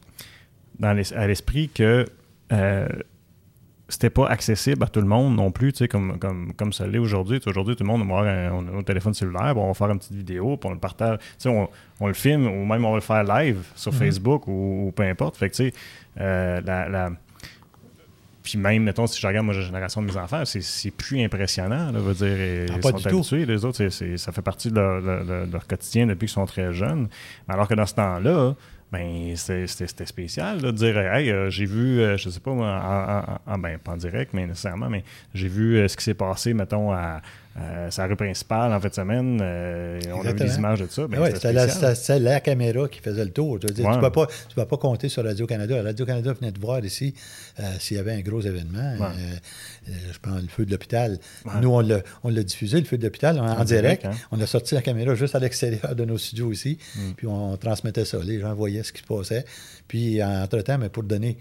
dans à l'esprit que euh, c'était pas accessible à tout le monde non plus, tu sais, comme, comme, comme ça l'est aujourd'hui. Aujourd'hui, tout le monde va avoir un, téléphone cellulaire, on va faire une petite vidéo, puis on le partage, tu sais, on, on, le filme, ou même on va le faire live sur mm-hmm. Facebook ou, peu importe. Fait que, tu sais, euh, la, Puis même, mettons, si je regarde moi, la génération de mes enfants, c'est plus impressionnant, là, veut dire. Ah, ils sont habitués, les autres, ça fait partie de leur, de leur, quotidien depuis qu'ils sont très jeunes. Alors que dans ce temps-là, ben c'était spécial de dire hey euh, j'ai vu euh, je sais pas moi en, ben pas en direct mais nécessairement mais j'ai vu euh, ce qui s'est passé mettons à, euh, sa rue principale en fin de semaine. Euh, on a vu des images de ça. Ben, oui, c'était la, caméra qui faisait le tour. Tu ne vas, pas continuer sur Radio-Canada. Radio-Canada venait de voir ici euh, s'il y avait un gros événement. je prends le feu de l'hôpital. Nous, on l'a diffusé, le feu de l'hôpital, en, direct. Hein. On a sorti la caméra juste à l'extérieur de nos studios ici. Mm. Puis on transmettait ça. Les gens voyaient ce qui se passait. Puis, entre-temps, mais pour donner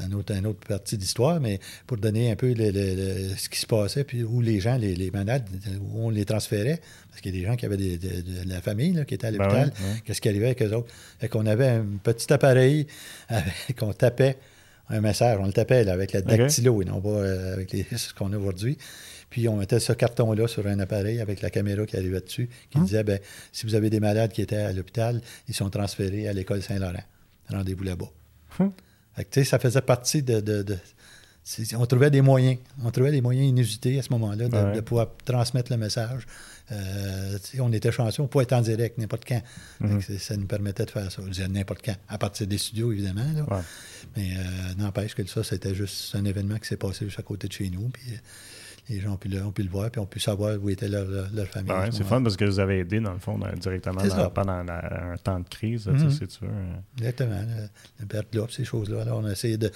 une autre, une autre partie d'histoire, mais pour donner un peu ce qui se passait, puis où les gens, les, malades, où on les transférait, parce qu'il y a des gens qui avaient de, la famille qui était à ben l'hôpital, qu'est-ce qui arrivait avec eux autres? Fait qu'on avait un petit appareil qu'on tapait un message, on le tapait avec la dactylo et non pas euh, avec les, ce qu'on a aujourd'hui. Puis on mettait ce carton-là sur un appareil avec la caméra qui arrivait dessus, qui hum. disait ben, si vous avez des malades qui étaient à l'hôpital, ils sont transférés à l'école Saint-Laurent. Rendez-vous là-bas. Hum ça faisait partie de, on trouvait des moyens. On trouvait des moyens inusités à ce moment-là de, pouvoir transmettre le message. Euh, on était chanceux, on pouvait être en direct n'importe quand. Mm-hmm. Ça nous permettait de faire ça. N'importe quand, à partir des studios, évidemment. Mais euh, n'empêche que ça, c'était juste un événement qui s'est passé juste à côté de chez nous. Puis, les gens ont pu, le, ont pu le voir, puis ont pu savoir où était leur, leur famille. C'est fun parce que vous avez aidé, dans le fond, directement pendant un temps de crise, mm si tu veux. Exactement. Le, perte là, ces choses-là. Alors, on a essayé de,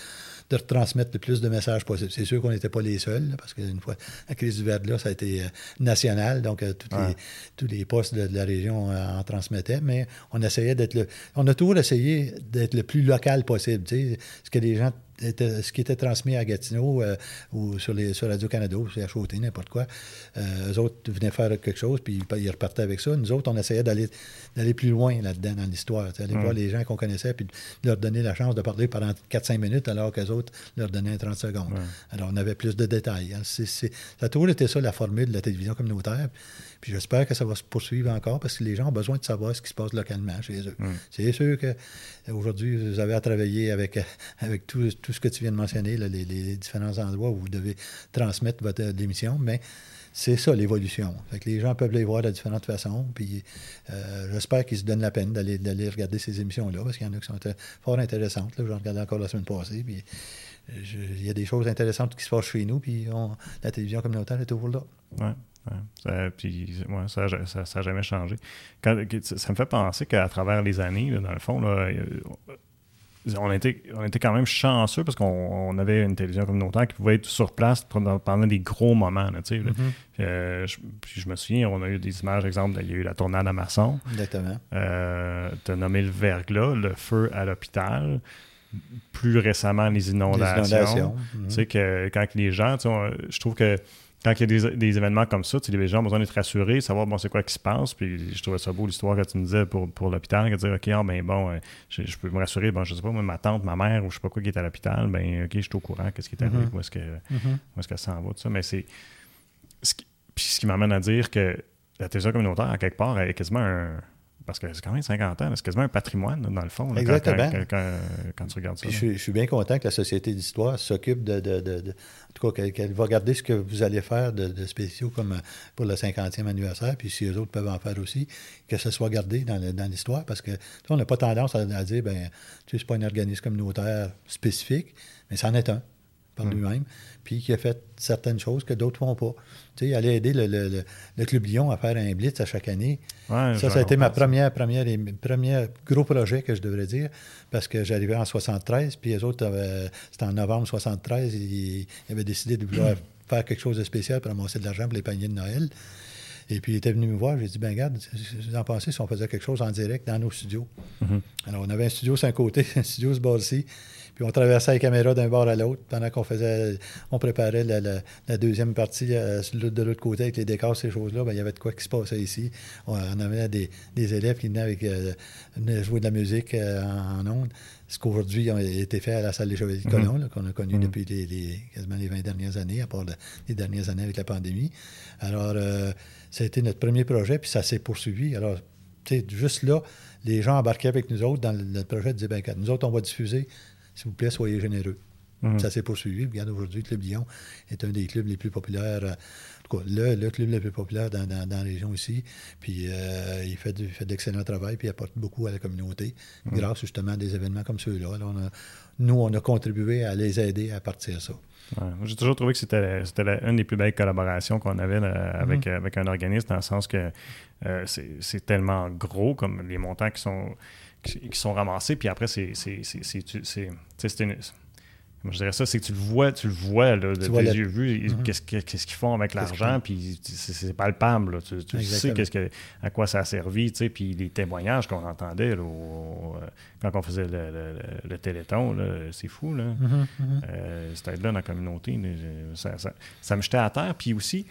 de retransmettre le plus de messages possible. C'est sûr qu'on n'était pas les seuls, parce qu'une fois, la crise du verre là, ça a été euh, national, donc euh, les, tous les postes de, la région euh, en transmettaient, mais on essayait d'être le. On a toujours essayé d'être le plus local possible. Tu sais, ce que les gens ce qui était transmis à Gatineau euh, ou sur, les, sur Radio-Canada ou sur HOT, n'importe quoi, euh, eux autres venaient faire quelque chose, puis ils repartaient avec ça. Nous autres, on essayait d'aller, d'aller plus loin là-dedans dans l'histoire, aller voir les gens qu'on connaissait, puis leur donner la chance de parler pendant 4-5 minutes, alors qu'eux autres leur donnaient 30 secondes. Alors, on avait plus de détails. Hein. ça a toujours été ça, la formule de la télévision communautaire. Puis j'espère que ça va se poursuivre encore parce que les gens ont besoin de savoir ce qui se passe localement chez eux. C'est sûr qu'aujourd'hui, vous avez à travailler avec, avec tout, ce que tu viens de mentionner, les, différents endroits où vous devez transmettre votre émission, mais c'est ça l'évolution. les gens peuvent les voir de différentes façons. Puis euh, j'espère qu'ils se donnent la peine d'aller, regarder ces émissions-là, parce qu'il y en a qui sont fort intéressantes. J'en regardais encore la semaine passée. Puis il y a des choses intéressantes qui se passent chez nous, puis la télévision communautaire est toujours là. Ouais. Ça, puis, ça n'a jamais changé. ça me fait penser qu'à travers les années, dans le fond, euh, on, était, on était quand même chanceux parce qu'on avait une télévision communautaire qui pouvait être sur place pendant, des gros moments. Mm-hmm. Euh, je, puis je me souviens, on a eu des images, exemple, il y a eu la tournade à Masson. Exactement. Euh, tu as nommé le verglas, le feu à l'hôpital plus récemment les inondations. Tu sais, que quand les gens, je trouve que quand il y a des, événements comme ça, les gens ont besoin d'être rassurés, savoir bon, c'est quoi qui se passe. Puis je trouvais ça beau l'histoire que tu me disais pour, pour l'hôpital, de dire OK, ah, ben bon, euh, je, peux me rassurer, bon, je sais pas, ma tante, ma mère, ou je sais pas quoi qui est à l'hôpital, ben OK, je suis au courant, qu'est-ce qui est arrivé, mm-hmm. où est-ce que mm-hmm. est qu'elle s'en va, tout ça. Mais c'est. Ce qui, puis ce qui m'amène à dire que la télévision communautaire, à quelque part, est quasiment un parce que c'est quand même 50 ans, c'est quasiment un patrimoine, dans le fond, Exactement. Quand, tu regardes ça. je, suis bien content que la Société d'histoire s'occupe de, En tout cas, qu'elle va regarder ce que vous allez faire de, spéciaux comme euh, pour le 50e anniversaire, puis si les autres peuvent en faire aussi, que ce soit gardé dans, l'histoire, parce que on n'a pas tendance à, dire, ben, tu sais, c'est pas un organisme communautaire spécifique, mais c'en est un par mm. lui-même, puis qui a fait certaines choses que d'autres ne font pas. Tu sais, aller aider le, le, le, Club Lyon à faire un blitz à chaque année. ça, ça a été ma première, première, première gros projet que je devrais dire, parce que j'arrivais en 73, puis les autres, c'était en novembre 73, ils, avaient décidé de vouloir faire quelque chose de spécial pour amasser de l'argent pour les paniers de Noël. Et puis, il était venu me voir. J'ai dit, ben regarde, vous en pensez si on faisait quelque chose en direct dans nos studios? Mm-hmm. Alors, on avait un studio sur un côté, un studio sur bord-ci. Puis on traversait les caméras d'un bord à l'autre pendant qu'on faisait, on préparait la, deuxième partie euh, de l'autre côté avec les décors, ces choses-là. Ben, il y avait de quoi qui se passait ici. On, avait des, élèves qui venaient avec euh, jouer de la musique euh, en, ondes. Ce qu'aujourd'hui a été fait à la salle des Chevaliers de Mhm. Colomb, qu'on a connu depuis les, les- quasiment les 20 dernières années, à part le- les dernières années avec la pandémie. Alors, euh, ça a été notre premier projet, puis ça s'est poursuivi. Alors, tu sais, juste là, les gens embarquaient avec nous autres dans le, le projet de dire, ben, nous autres, on va diffuser, s'il vous plaît, soyez généreux. Mhm. Ça s'est poursuivi. Regarde, aujourd'hui, le Club Lyon est un des clubs les plus populaires, euh, tout cas, le, le club le plus populaire dans, dans- dans la région ici. Puis euh, il fait, du- fait de l'excellent travail, puis il apporte beaucoup à la communauté, grâce justement à des événements comme ceux-là. Alors, on a- nous, on a contribué à les aider à partir de ça. Ouais. J'ai toujours trouvé que c'était une des plus belles collaborations qu'on avait là, avec, Mhm. avec un organisme, dans le sens que euh, c'est c'est tellement gros comme les montants qui sont, qui, qui sont ramassés, puis après, c'est c'est- je dirais ça, c'est que tu le vois, tu le vois là, de tes yeux vus, Mhm. qu'est-ce que- qu'est-ce qu'ils font avec l'argent, puis c'est- palpable. là. Tu, tu sais que, à quoi ça a servi, tu sais, puis les témoignages qu'on entendait là, au- euh, quand on faisait le, le- le- le téléthon, là, c'est fou. Là. Euh, cette aide-là dans la communauté, là, ça- ça me jetait à terre. Puis aussi,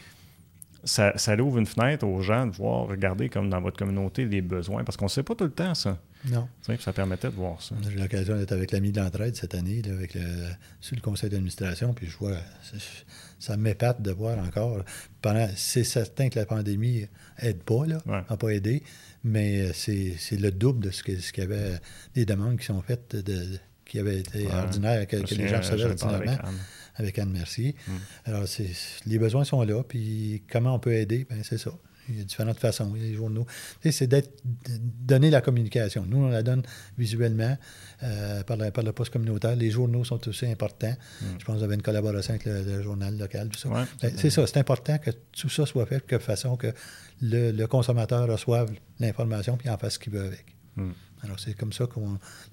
ça, ça ouvre une fenêtre aux gens de voir, regarder comme dans votre communauté les besoins, parce qu'on ne sait pas tout le temps ça. Non. Tu sais, puis ça permettait de voir ça. J'ai eu l'occasion d'être avec l'ami de l'entraide cette année, là, avec le, sur le conseil d'administration, puis je vois, ça m'épate de voir encore. Pendant, c'est certain que la pandémie aide pas, là, Ouais. n'a pas aidé, mais euh, c'est, le double de ce, qu'il y avait, des demandes qui sont faites, de, de- qui avaient été Ouais. ordinaires, que, les gens parlé ordinairement avec Anne. avec Anne Mercier. Mm. Alors, les besoins sont là, puis comment on peut aider, ben c'est ça. Il y a différentes façons. Les journaux. C'est d'être, de donner la communication. Nous, on la donne visuellement euh, par, la, par le poste communautaire. Les journaux sont aussi importants. Je pense que vous avez une collaboration avec le, le journal local, tout ça. Mm. Ouais, Ben, c'est ça, c'est important que tout ça soit fait de façon que le, le consommateur reçoive l'information puis en fasse ce qu'il veut avec. Mm. Alors, c'est comme ça que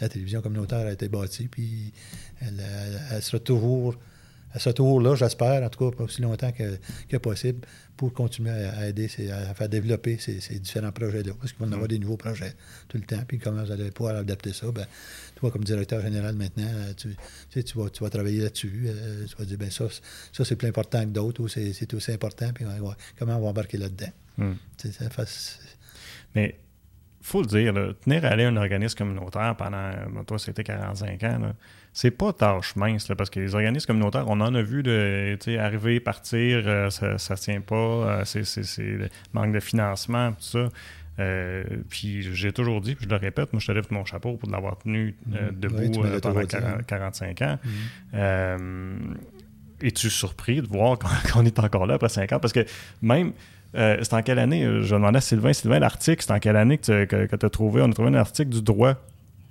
la télévision communautaire a été bâtie, puis elle, elle- elle sera toujours, là, j'espère, en tout cas, pas aussi longtemps que, que possible, pour continuer à, aider, à faire développer ces, ces différents projets-là, parce qu'il va y avoir des nouveaux projets tout le temps, puis comment vous allez pouvoir adapter ça, ben, toi, comme directeur général maintenant, euh, tu, tu sais, tu vas, tu vas travailler là-dessus, euh, tu vas dire, ben ça, c'est- ça c'est plus important que d'autres, ou c'est aussi important, puis on va- comment on va embarquer là-dedans. Mm. Tu sais, Mais faut le dire, là, tenir à aller un organisme communautaire pendant, toi, c'était 45 ans, c'est pas tâche mince, là, parce que les organismes communautaires, on en a vu de, arriver, partir, euh, ça, ne tient pas, euh, c'est, manque de financement, tout ça. Euh, puis j'ai toujours dit, puis je le répète, moi je te lève mon chapeau pour l'avoir tenu euh, Mhm. debout Oui, pendant toujours dit, 40 hein. 45 ans. Mhm. Euh, Es-tu surpris de voir qu'on qu'on est encore là après 5 ans? Parce que même, euh, c'est en quelle année? euh, Je demandais à Sylvain, Sylvain, l'article, c'est en quelle année que tu as trouvé? On a trouvé un article du droit.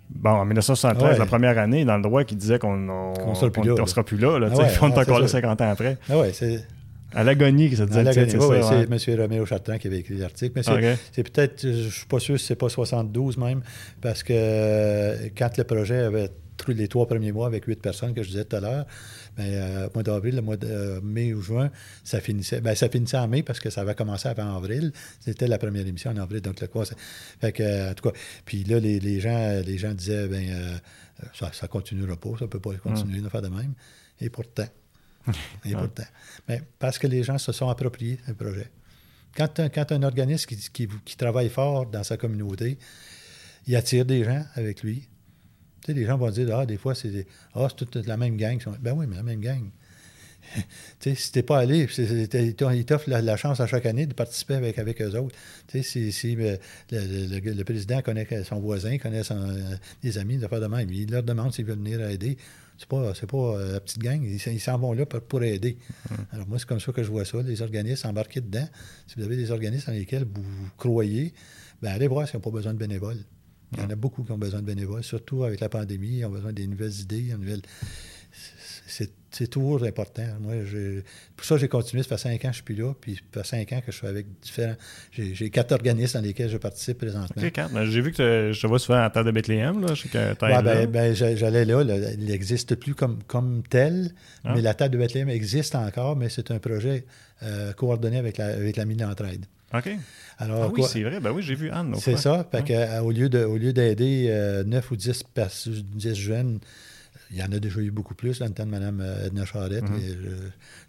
Bon, en 1973, Ouais. la première année, dans le droit, qui disait qu'on on, Qu'on sera plus là, on là. sera plus là. là, Ah ouais, on est ah, encore là ça. 50 ans après. Ah ouais, c'est... À l'agonie, que ça disait. C'est Oui, c'est M. Roméo Chartrand qui avait écrit l'article. Mais c'est, peut-être, je suis pas sûr si c'est pas 72 même, parce que euh, quand le projet avait les trois premiers mois avec huit personnes que je disais tout à l'heure, ben, euh, au mois d'avril, le mois de euh, mai ou juin, ça finissait. Ben, ça finissait en mai parce que ça avait commencé avant avril. C'était la première émission en avril. Donc, le quoi, c'est- fait que, euh, en tout cas, puis là, les, les gens, les gens disaient, ben, euh, ça, ça continuera pas, ça peut pas continuer de faire de même. Et pourtant, et pourtant. Mais parce que les gens se sont appropriés le projet. Quand un, quand un organisme qui, qui- qui travaille fort dans sa communauté, il attire des gens avec lui. Tu sais, les gens vont dire, ah, des fois, c'est ah, c'est toute la même gang. Ben oui, mais la même gang. tu sais, si t'es pas allé, ils t'offrent- la, la chance à chaque année de participer avec, avec eux autres. Tu sais, si, si, euh, le, le- le- le président connaît son voisin, connaît son, euh, des amis, des affaires de même, il leur demande s'ils veulent venir aider. C'est pas, pas euh, la petite gang, ils, s'en vont là pour, pour aider. Alors moi, c'est comme ça que je vois ça, les organismes embarqués dedans. Si vous avez des organismes dans lesquels vous croyez, ben allez voir s'ils n'ont pas besoin de bénévoles. Il y en a beaucoup qui ont besoin de bénévoles, surtout avec la pandémie, ils ont besoin des nouvelles idées, des nouvelles... C'est, toujours important. Moi, je, pour ça, j'ai continué. Ça fait cinq ans que je suis plus là, puis ça fait cinq ans que je suis avec différents... J'ai, quatre organismes dans lesquels je participe présentement. Ok, ben, J'ai vu que je te vois souvent à la table de Bethléem. Là. Je Ouais, ben, ben, j'a- j'allais là, là, il n'existe plus comme, comme tel, Ah. mais la table de Bethléem existe encore, mais c'est un projet euh, coordonné avec la, avec la mine d'entraide. OK. Alors, Ah oui, c'est vrai. Ben oui, j'ai vu Anne. c'est ça. Fait Ouais. que, euh, au lieu, de, au lieu d'aider euh, 9 ou 10, pers- 10 jeunes Il y en a déjà eu beaucoup plus dans le temps de Mme Edna Charette. Et je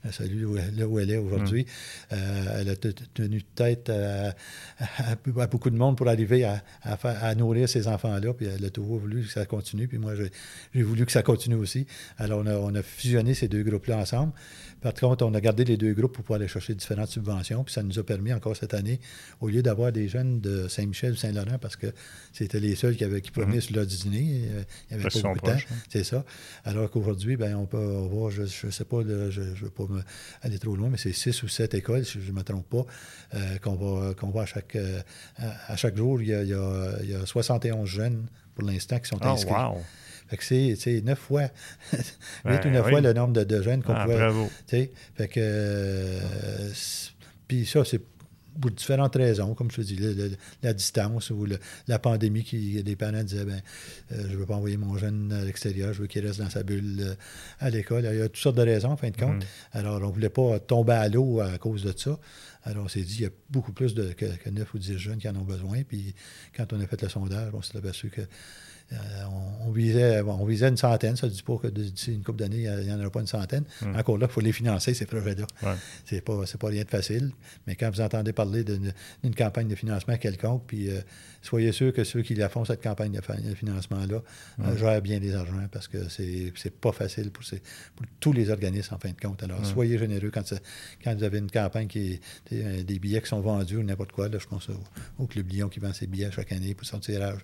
la salue là où elle est aujourd'hui. Mhm. Euh, elle a tenu tête à, à- à beaucoup de monde pour arriver à, nourrir ces enfants-là. Puis elle a toujours voulu que ça continue. Puis moi, j'ai j'ai voulu que ça continue aussi. Alors, on a, on a fusionné ces deux groupes-là ensemble. Par contre, on a gardé les deux groupes pour pouvoir aller chercher différentes subventions. Puis ça nous a permis encore cette année, au lieu d'avoir des jeunes de Saint-Michel ou Saint-Laurent, parce que c'était les seuls qui, avaient, qui pouvaient venir sur l'heure du dîner, euh, il n'y avait pas beaucoup de temps. hein. C'est ça. Alors qu'aujourd'hui, ben, on peut avoir, je ne sais pas, là, je ne veux pas me- aller trop loin, mais c'est six ou sept écoles, si je ne me trompe pas, euh, qu'on va, qu'on va à chaque, euh, à, à chaque jour. Il y, a, il y a- il y a 71 jeunes pour l'instant qui sont Oh, inscrits. wow. Fait que c'est, neuf fois, huit Ben ou neuf oui. fois le nombre de, de jeunes qu'on Ah, pouvait. bravo. Fait que. euh, Puis ça, c'est pour différentes raisons, comme je te dis, le- le- la distance ou le- la pandémie qui les parents disaient ben, euh, je ne veux pas envoyer mon jeune à l'extérieur, je veux qu'il reste dans sa bulle euh, à l'école. Il y a toutes sortes de raisons, en fin de compte. Mhm. Alors, on ne voulait pas tomber à l'eau à cause de ça. Alors, on s'est dit, il y a beaucoup plus de, que, que 9 ou 10 jeunes qui en ont besoin. Puis, quand on a fait le sondage, on s'est aperçu que on, on visait, on visait une centaine. Ça ne dit pas que d'ici une couple d'années, il n'y en aura pas une centaine. Mm. Encore là, il faut les financer, ces projets-là. Ouais. C'est pas, pas rien de facile. Mais quand vous entendez parler d'une, campagne de financement quelconque, puis euh, soyez sûr que ceux qui la font, cette campagne de, financement-là, euh, Mm. gèrent bien les argents parce que c'est, pas facile pour, ces- pour tous les organismes, en fin de compte. Alors, Mm. soyez généreux quand, vous avez une campagne qui est euh, des billets qui sont vendus ou n'importe quoi. Là, je pense au, au Club Lyon qui vend ses billets chaque année pour son tirage.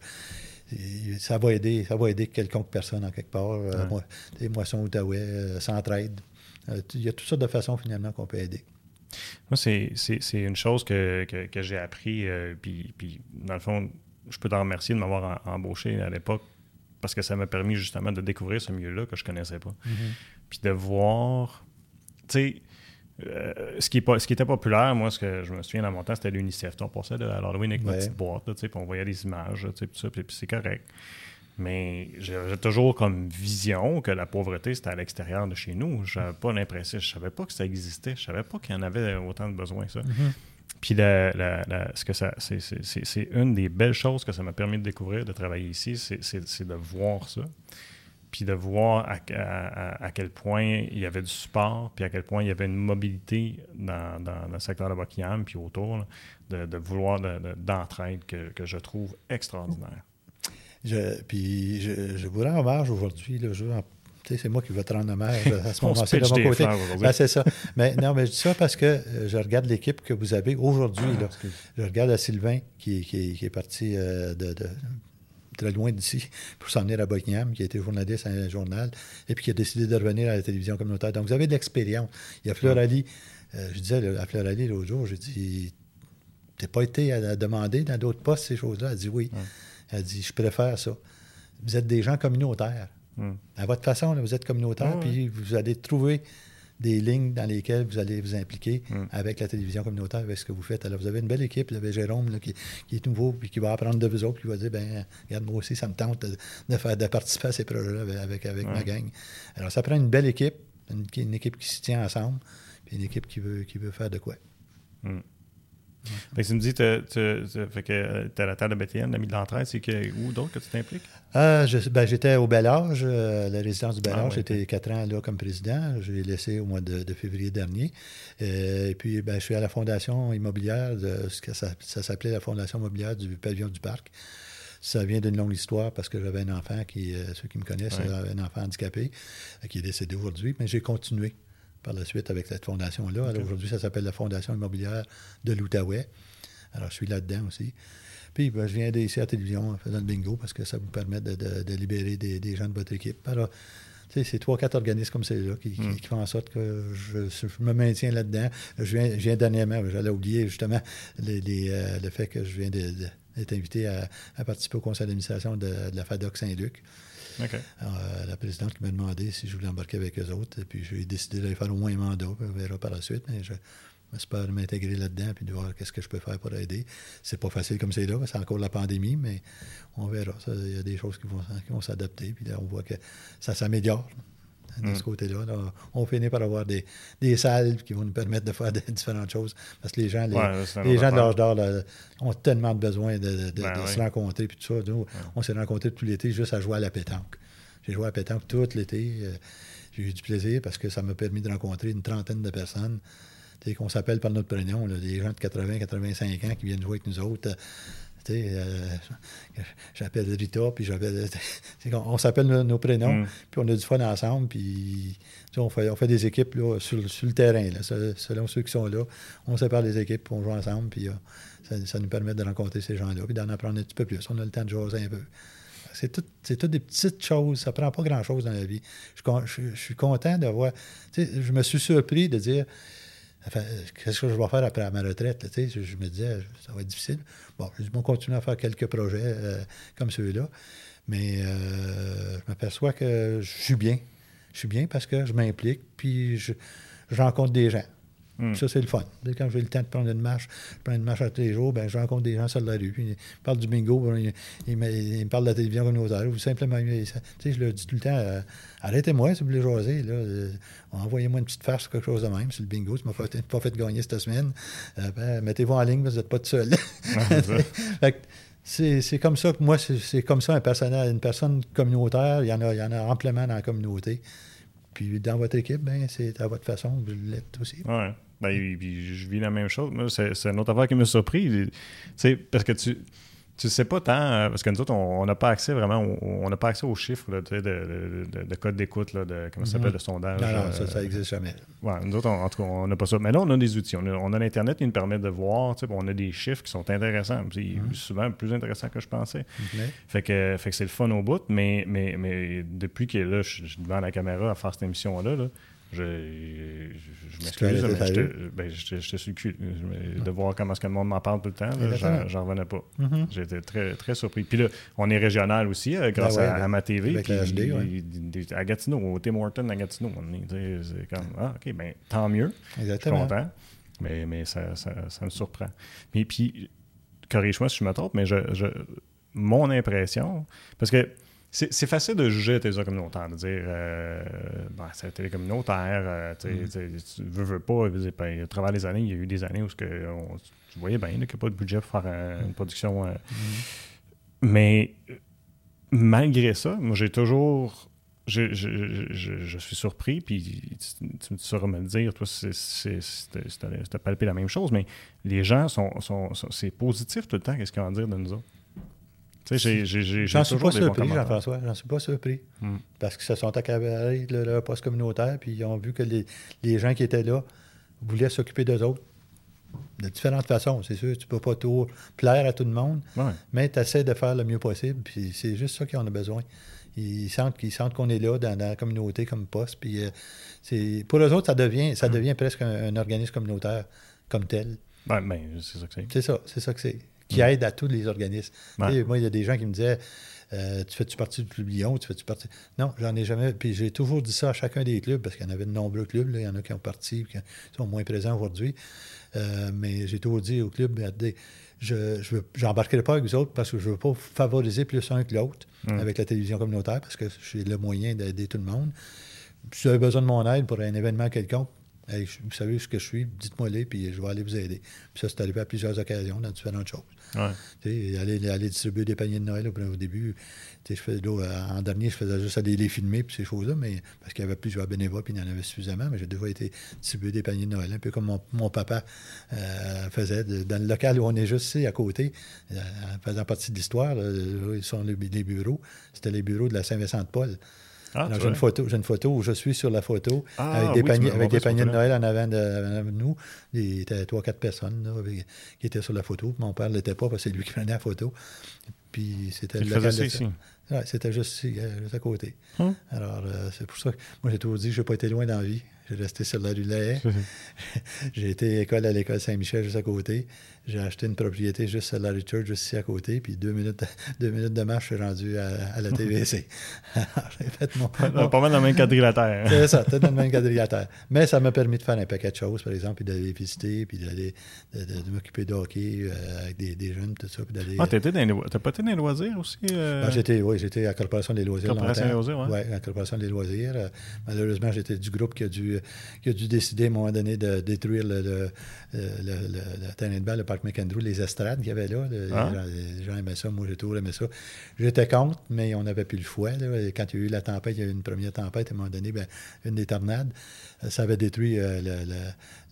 Et ça va aider, ça va aider quelconque personne en quelque part. Euh, Ouais. moi, tu sais, Moisson, Outaouais, euh, Centraide. Euh, Il y a toutes sortes de façons finalement qu'on peut aider. Moi, c'est, une chose que, que, que j'ai appris. euh, puis, puis, dans le fond, je peux t'en remercier de m'avoir embauché à l'époque parce que ça m'a permis justement de découvrir ce milieu-là que je connaissais pas. Puis de voir, tu sais, euh, ce, qui est pas, ce qui était populaire, moi, ce que je me souviens dans mon temps, c'était l'UNICEF. On passait là, à l'Halloween avec notre Ouais. petite boîte, là, puis on voyait des images, là, puis ça, puis, puis c'est correct. Mais j'avais toujours comme vision que la pauvreté, c'était à l'extérieur de chez nous. J'avais pas l'impression, je savais pas que ça existait. Je savais pas qu'il y en avait autant de besoin que ça. Puis la- la- la- ce que ça, c'est, une des belles choses que ça m'a permis de découvrir, de travailler ici, c'est de voir ça. Puis de voir à, à- à- quel point il y avait du support, puis à quel point il y avait une mobilité dans, dans- dans le secteur de Buckingham, puis autour, là, de, de vouloir de- de- d'entraide que, que je trouve extraordinaire. Je, puis je, je vous rends hommage aujourd'hui. je- c'est moi qui vais te rendre hommage à ce moment-ci de mon côté. Ben, c'est ça. Mais non, mais je dis ça parce que euh, je regarde l'équipe que vous avez aujourd'hui. Ah, je regarde à Sylvain qui, est- qui est- qui est parti euh, de, de- très loin d'ici pour s'en venir à Buckingham, qui a été journaliste à un journal, et puis qui a décidé de revenir à la télévision communautaire. Donc, vous avez de l'expérience. Il y a Fleur Ali. euh, je disais à Fleur Ali l'autre jour, j'ai dit T'as pas été à, à demander dans d'autres postes ces choses-là? Elle dit Oui. Ouais. Elle dit Je préfère ça. Vous êtes des gens communautaires. À votre façon, là, vous êtes communautaire, puis vous allez trouver des lignes dans lesquelles vous allez vous impliquer Mm. avec la télévision communautaire, avec ce que vous faites. Alors, vous avez une belle équipe. Vous avez Jérôme là, qui, qui est nouveau, puis qui va apprendre de vous autres, qui va dire ben regarde, moi aussi, ça me tente de, de faire, de participer à ces projets-là avec, avec, ma Ouais. gang. Alors, ça prend une belle équipe, une, une équipe qui se tient ensemble, puis une équipe qui veut, qui veut faire de quoi. Hmm. Fait que tu me dis, t'as- t'as- fait que tu à la terre de Bethléem, l'ami de l'entraide, c'est que, où d'autre que tu t'impliques? Je- ben, j'étais au Bel Âge, euh, la résidence du Bel Ah Âge. ouais, J'étais quatre ans là comme président. J'ai laissé au mois de, de février dernier. Euh, et puis, ben, je suis à la fondation immobilière, de, ce que ça, ça s'appelait la fondation immobilière du pavillon du parc. Ça vient d'une longue histoire parce que j'avais un enfant qui, euh, ceux qui me connaissent, Ouais. euh, un enfant handicapé euh, qui est décédé aujourd'hui, mais j'ai continué par la suite avec cette fondation-là. Alors aujourd'hui, ça s'appelle la Fondation immobilière de l'Outaouais. Alors, je suis là-dedans aussi. Puis, ben, je viens ici à la télévision en faisant le bingo parce que ça vous permet de, de- de libérer des, des gens de votre équipe. Alors, tu sais, c'est trois, quatre organismes comme celui-là qui, qui- Mm. qui font en sorte que je, je me maintiens là-dedans. Je viens, je viens dernièrement, j'allais oublier justement les- les, euh, le fait que je viens d'être invité à, à participer au conseil d'administration de, de la FADOC Saint-Luc. Euh, la présidente qui m'a demandé si je voulais embarquer avec eux autres. Et puis, j'ai décidé d'aller faire au moins un mandat. On verra par la suite. Mais je j'espère m'intégrer là-dedans puis de voir qu'est-ce que je peux faire pour aider. C'est pas facile comme c'est là. C'est encore la pandémie, mais on verra. Il y a des choses qui vont, qui vont s'adapter. Puis là, on voit que ça s'améliore. De Mm. ce côté-là, Là, on finit par avoir des, des salles qui vont nous permettre de faire différentes choses. Parce que les gens, les, Ouais, gens de l'âge d'or ont tellement de besoin de, Ben oui. se rencontrer. Puis tout ça. Nous, on s'est rencontrés tout l'été juste à jouer à la pétanque. J'ai joué à pétanque tout l'été. Euh, j'ai eu du plaisir parce que ça m'a permis de rencontrer une trentaine de personnes. qu'on s'appelle par notre prénom, des gens de 80, 85 ans qui viennent jouer avec nous autres. Euh, j'appelle Rita, puis j'appelle. on, s'appelle nos, prénoms, mm. puis on a du fun ensemble, puis on fait, on fait des équipes sur, le terrain, selon ceux qui sont là. On sépare les équipes, puis on joue ensemble, puis ça, nous permet de rencontrer ces gens-là, puis d'en apprendre un petit peu plus. On a le temps de jouer un peu. C'est tout, toutes des petites choses. Ça prend pas grand-chose dans la vie. Je, suis content de voir. Je me suis surpris de dire qu'est-ce que je vais faire après ma retraite? je, me disais, ça va être difficile. Bon, je vais continuer à faire quelques projets euh, comme ceux-là. Mais euh, je m'aperçois que je suis bien. Je suis bien parce que je m'implique, puis je rencontre des gens. Hmm. Ça, c'est le fun. Quand j'ai le temps de prendre une marche, je prends une marche à tous les jours, ben, je rencontre des gens sur la rue. Puis ils parlent du bingo, ils, me, parlent de la télévision communautaire. Ou simplement, je leur dis tout le temps euh, arrêtez-moi si vous voulez jaser. Euh, envoyez-moi une petite farce, quelque chose de même. C'est le bingo, tu m'as pas fait gagner cette semaine. Euh, ben, mettez-vous en ligne, vous n'êtes pas tout seul. c'est comme ça que moi, c'est comme ça un personnage, une personne communautaire. Il y, en a, il y en a amplement dans la communauté. Puis dans votre équipe, ben, c'est à votre façon, vous l'êtes aussi. Ouais. Ben, je vis la même chose. C'est une autre affaire qui m'a surpris. Parce que tu tu sais pas tant, euh, parce que nous autres, on n'a pas accès vraiment, on n'a pas accès aux chiffres de, de, de, code d'écoute, de comment ça s'appelle, mhm. le sondage. Non, non, ça, ça n'existe jamais. Ouais, nous autres, en tout cas, on n'a pas ça. Mais là, on a des outils. On a, l'Internet qui nous permet de voir, on a des chiffres qui sont intéressants. Mhm. souvent plus intéressant que je pensais. Fait que, fait que c'est le fun au bout, mais, mais, mais depuis que là, je suis devant la caméra à faire cette émission-là, là, je, je, m'excuse, mais ben, j'étais sur le cul. De voir comment est-ce que le monde m'en parle tout le temps, j'en revenais pas. Mm-hmm. J'étais très, très surpris. Puis là, on est régional aussi, euh, grâce ben à, ma TV. Avec puis, HD, À Gatineau, au Tim Horton à Gatineau. C'est comme, ah, OK, ben tant mieux. Exactement. Je suis content. Mais, mais ça, ça, ça, me surprend. Mais puis, corrige-moi si je me trompe, mais je, je, mon impression, parce que c'est facile de juger la télévision communautaire, de dire euh, ben, c'est la télé communautaire, euh, mm. tu veux, veux pas. Ben, à travers les années, il y a eu des années où que tu voyais bien qu'il n'y a pas de budget pour faire euh, une production. Mm. Mais malgré ça, moi j'ai toujours. Je, je, suis surpris, puis tu, tu, sauras me le dire, toi, c'est palpé la même chose, mais les gens sont, sont, c'est positif tout le temps, qu'est-ce qu'ils vont dire de nous autres? J'en suis pas surpris, Jean-François. J'en suis pas surpris. Hmm. Parce qu'ils se sont accaparés de leur poste communautaire, puis ils ont vu que les, gens qui étaient là voulaient s'occuper d'eux autres de différentes façons. C'est sûr, tu peux pas tout plaire à tout le monde, mais tu essaies de faire le mieux possible, puis c'est juste ça qu'ils en ont besoin. Ils sentent qu'ils sentent qu'on est là dans, la communauté comme poste. Puis, euh, pour eux autres, ça devient, ça hmm. devient presque un, organisme communautaire comme tel. Ben, c'est ça que c'est. C'est ça, c'est ça que c'est qui aide à tous les organismes. Moi, il y a des gens qui me disaient euh, Tu fais-tu partie du club Lyon Tu fais-tu partie? Non, j'en ai jamais. Puis j'ai toujours dit ça à chacun des clubs, parce qu'il y en avait de nombreux clubs. Il y en a qui ont parti, qui sont moins présents aujourd'hui. Euh, mais j'ai toujours dit au club je n'embarquerai pas avec vous autres parce que je ne veux pas favoriser plus un que l'autre mm. avec la télévision communautaire, parce que j'ai le moyen d'aider tout le monde. Si vous avez besoin de mon aide pour un événement quelconque, vous savez ce que je suis, dites-moi-les, puis je vais aller vous aider. Puis ça, c'est arrivé à plusieurs occasions dans différentes choses. Ouais. Aller, aller, distribuer des paniers de Noël au, début. Je fais, en dernier, je faisais juste aller les filmer, puis ces choses-là, mais parce qu'il y avait plusieurs bénévoles, puis il y en avait suffisamment, mais j'ai déjà été distribuer des paniers de Noël, un peu comme mon, papa euh, faisait. dans le local où on est juste ici, à côté, euh, faisant partie de l'histoire, ils sont les, les bureaux. C'était les bureaux de la Saint-Vincent-de-Paul. Ah, j'ai une photo, j'ai une photo où je suis sur la photo ah, avec des paniers, avec des paniers de Noël en avant de, nous. Il y avait trois, quatre personnes qui étaient sur la photo. Mon père ne l'était pas parce que c'est lui qui prenait la photo. Puis c'était le local ici. Ouais, c'était juste euh, juste à côté. Hum. Alors, euh, c'est pour ça que moi, j'ai toujours dit que je n'ai pas été loin dans la vie. J'ai resté sur la rue j'ai été école à l'école Saint-Michel juste à côté. J'ai acheté une propriété juste sur la Church, juste ici à côté. Puis deux minutes, deux minutes de marche, je suis rendu à, la TVC. j'ai fait mon, Pas mal dans le même quadrilatère. C'est ça, tout dans le même quadrilatère. Mais ça m'a permis de faire un paquet de choses, par exemple, puis d'aller visiter, puis d'aller de, m'occuper de hockey euh, avec des, des, jeunes, tout ça. Puis d'aller, ah, t'as pas été dans les loisirs aussi? Euh? Ah, j'étais, oui, j'étais à la Corporation des loisirs. Corporation des loisirs, oui. Ouais, à la Corporation des loisirs. malheureusement, j'étais du groupe qui a dû qui a dû décider à un moment donné de détruire le, le, le, terrain de balle, McAndrew, les estrades qu'il y avait là. Ah. Les, gens, aimaient ça, moi j'ai toujours aimé ça. J'étais contre, mais on n'avait plus le choix. Quand il y a eu la tempête, il y a eu une première tempête, à un moment donné, ben, une des tornades, ça avait détruit euh,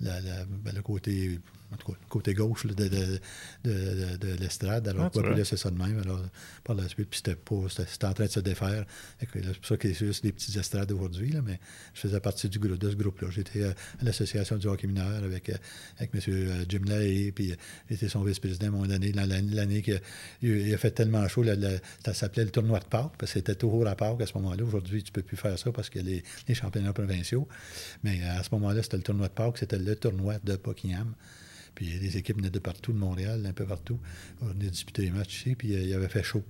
ben, le côté en tout cas, côté gauche de, de, de, l'estrade. Alors, ah, on va laisser ça de même. Alors, par la suite, puis c'était, c'était, en train de se défaire. C'est pour ça qu'il y a juste des petites estrades aujourd'hui, là, mais je faisais partie du, de ce groupe-là. J'étais à l'association du hockey mineur avec, euh, avec M. Euh, Jim Lay, puis euh, j'étais son vice-président à un moment donné, l'année qu'il il a fait tellement chaud, ça s'appelait le tournoi de Pâques, parce que c'était toujours à Pâques à ce moment-là. Aujourd'hui, tu ne peux plus faire ça parce que les, les championnats provinciaux. Mais à ce moment-là, c'était le tournoi de Pâques, c'était le tournoi de Buckingham. Puis les équipes venaient de partout, de Montréal, un peu partout. On venait disputer les matchs ici, puis euh, il y avait fait chaud.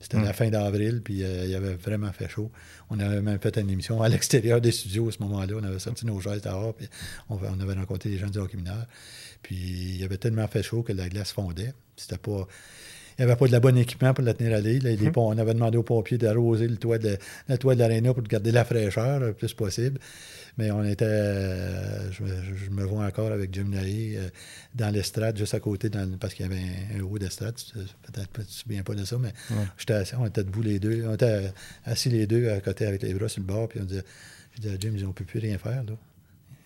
C'était la hmm. fin d'avril, puis euh, il y avait vraiment fait chaud. On avait même fait une émission à l'extérieur des studios à ce moment-là. On avait sorti nos chaises dehors, puis on, avait rencontré les gens du hockey mineur. Puis il y avait tellement fait chaud que la glace fondait. C'était pas n'y avait pas de la bonne équipement pour la tenir à l'île. Hmm. On avait demandé aux pompiers d'arroser le toit de, le toit de l'aréna pour garder la fraîcheur le plus possible. Mais on était, euh, je, me vois encore avec Jim Naï euh, dans l'estrade, juste à côté, parce qu'il y avait un, haut d'estrade. Peut-être que tu ne te souviens pas de ça, mais j'étais assis, on était debout les deux. On était assis les deux à côté avec les bras sur le bord, puis on disait, je disais à Jim, on ne peut plus rien faire. Là.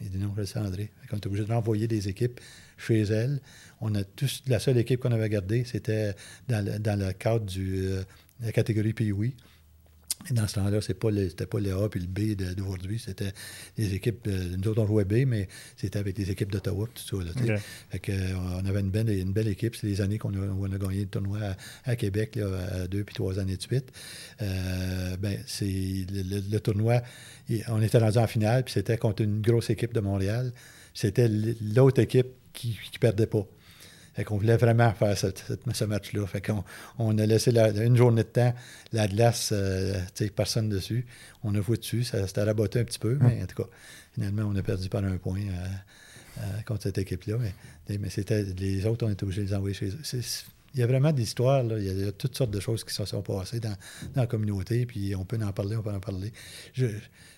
Il dit non, je le sais, André. On est obligé de renvoyer des équipes chez elle. On a tous, la seule équipe qu'on avait gardée, c'était dans, le cadre de euh, la catégorie Pee-Wee. Et dans ce temps-là, ce n'était pas le A et le B d'aujourd'hui. C'était des équipes. Euh, nous autres, on jouait B, mais c'était avec des équipes d'Ottawa, tout ça. fait que, euh, on avait une belle, une belle équipe. C'est les années qu'on a, a, gagné le tournoi à, Québec, là, deux puis trois années de suite. Euh, ben, c'est le, tournoi, on était rendu en finale, puis c'était contre une grosse équipe de Montréal. C'était l'autre équipe qui ne perdait pas. Fait qu'on voulait vraiment faire ce match-là. Fait qu'on on a laissé une journée de temps, la glace, euh, personne dessus. On a joué dessus, ça s'était raboté un petit peu, mais en tout cas, finalement, on a perdu par un point euh, euh, contre cette équipe-là. Mais, mais c'était les autres, on était obligés de les envoyer chez eux. Il y a vraiment des histoires, là. Il, y a, toutes sortes de choses qui se sont passées dans, dans, la communauté, puis on peut en parler, on peut en parler. Je,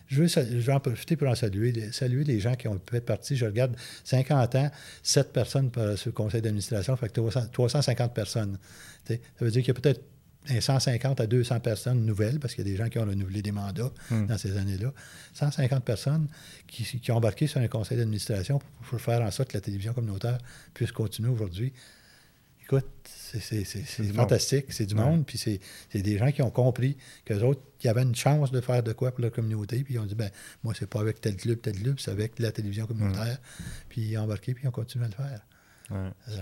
je veux, en profiter pour en saluer, saluer les gens qui ont fait partie. Je regarde 50 ans, 7 personnes sur le conseil d'administration, fait que 350 personnes. ça veut dire qu'il y a peut-être 150 à 200 personnes nouvelles, parce qu'il y a des gens qui ont renouvelé des mandats hmm. dans ces années-là. 150 personnes qui, qui, ont embarqué sur un conseil d'administration pour, faire en sorte que la télévision communautaire puisse continuer aujourd'hui. Écoute, c'est fantastique, c'est du monde, puis c'est des gens qui ont compris qu'eux autres, qui avaient une chance de faire de quoi pour leur communauté, puis ils ont dit, ben moi, c'est pas avec tel club, tel club, c'est avec la télévision communautaire, puis ils ont embarqué, puis ils ont continué à le faire.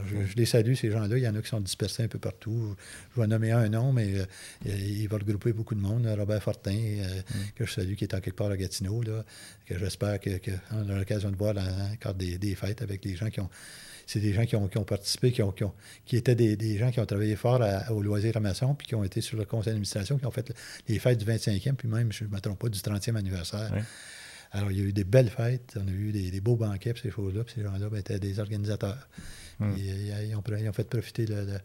je, les salue, ces gens-là. Il y en a qui sont dispersés un peu partout. Je vais nommer un nom, mais euh, il va regrouper beaucoup de monde. Robert Fortin, euh, que je salue, qui est en quelque part à Gatineau, là, que j'espère qu'on a l'occasion de voir dans le cadre des, des, fêtes avec les gens qui ont c'est des gens qui ont, participé, qui, ont, qui, étaient des, gens qui ont travaillé fort au loisir Ramasson, puis qui ont été sur le conseil d'administration, qui ont fait les fêtes du 25e, puis même, je ne me trompe pas, du 30e anniversaire. Alors, il y a eu des belles fêtes, on a eu des, beaux banquets, puis ces choses-là, puis ces gens-là ben, étaient des organisateurs. Hum. ils, ont, fait profiter de,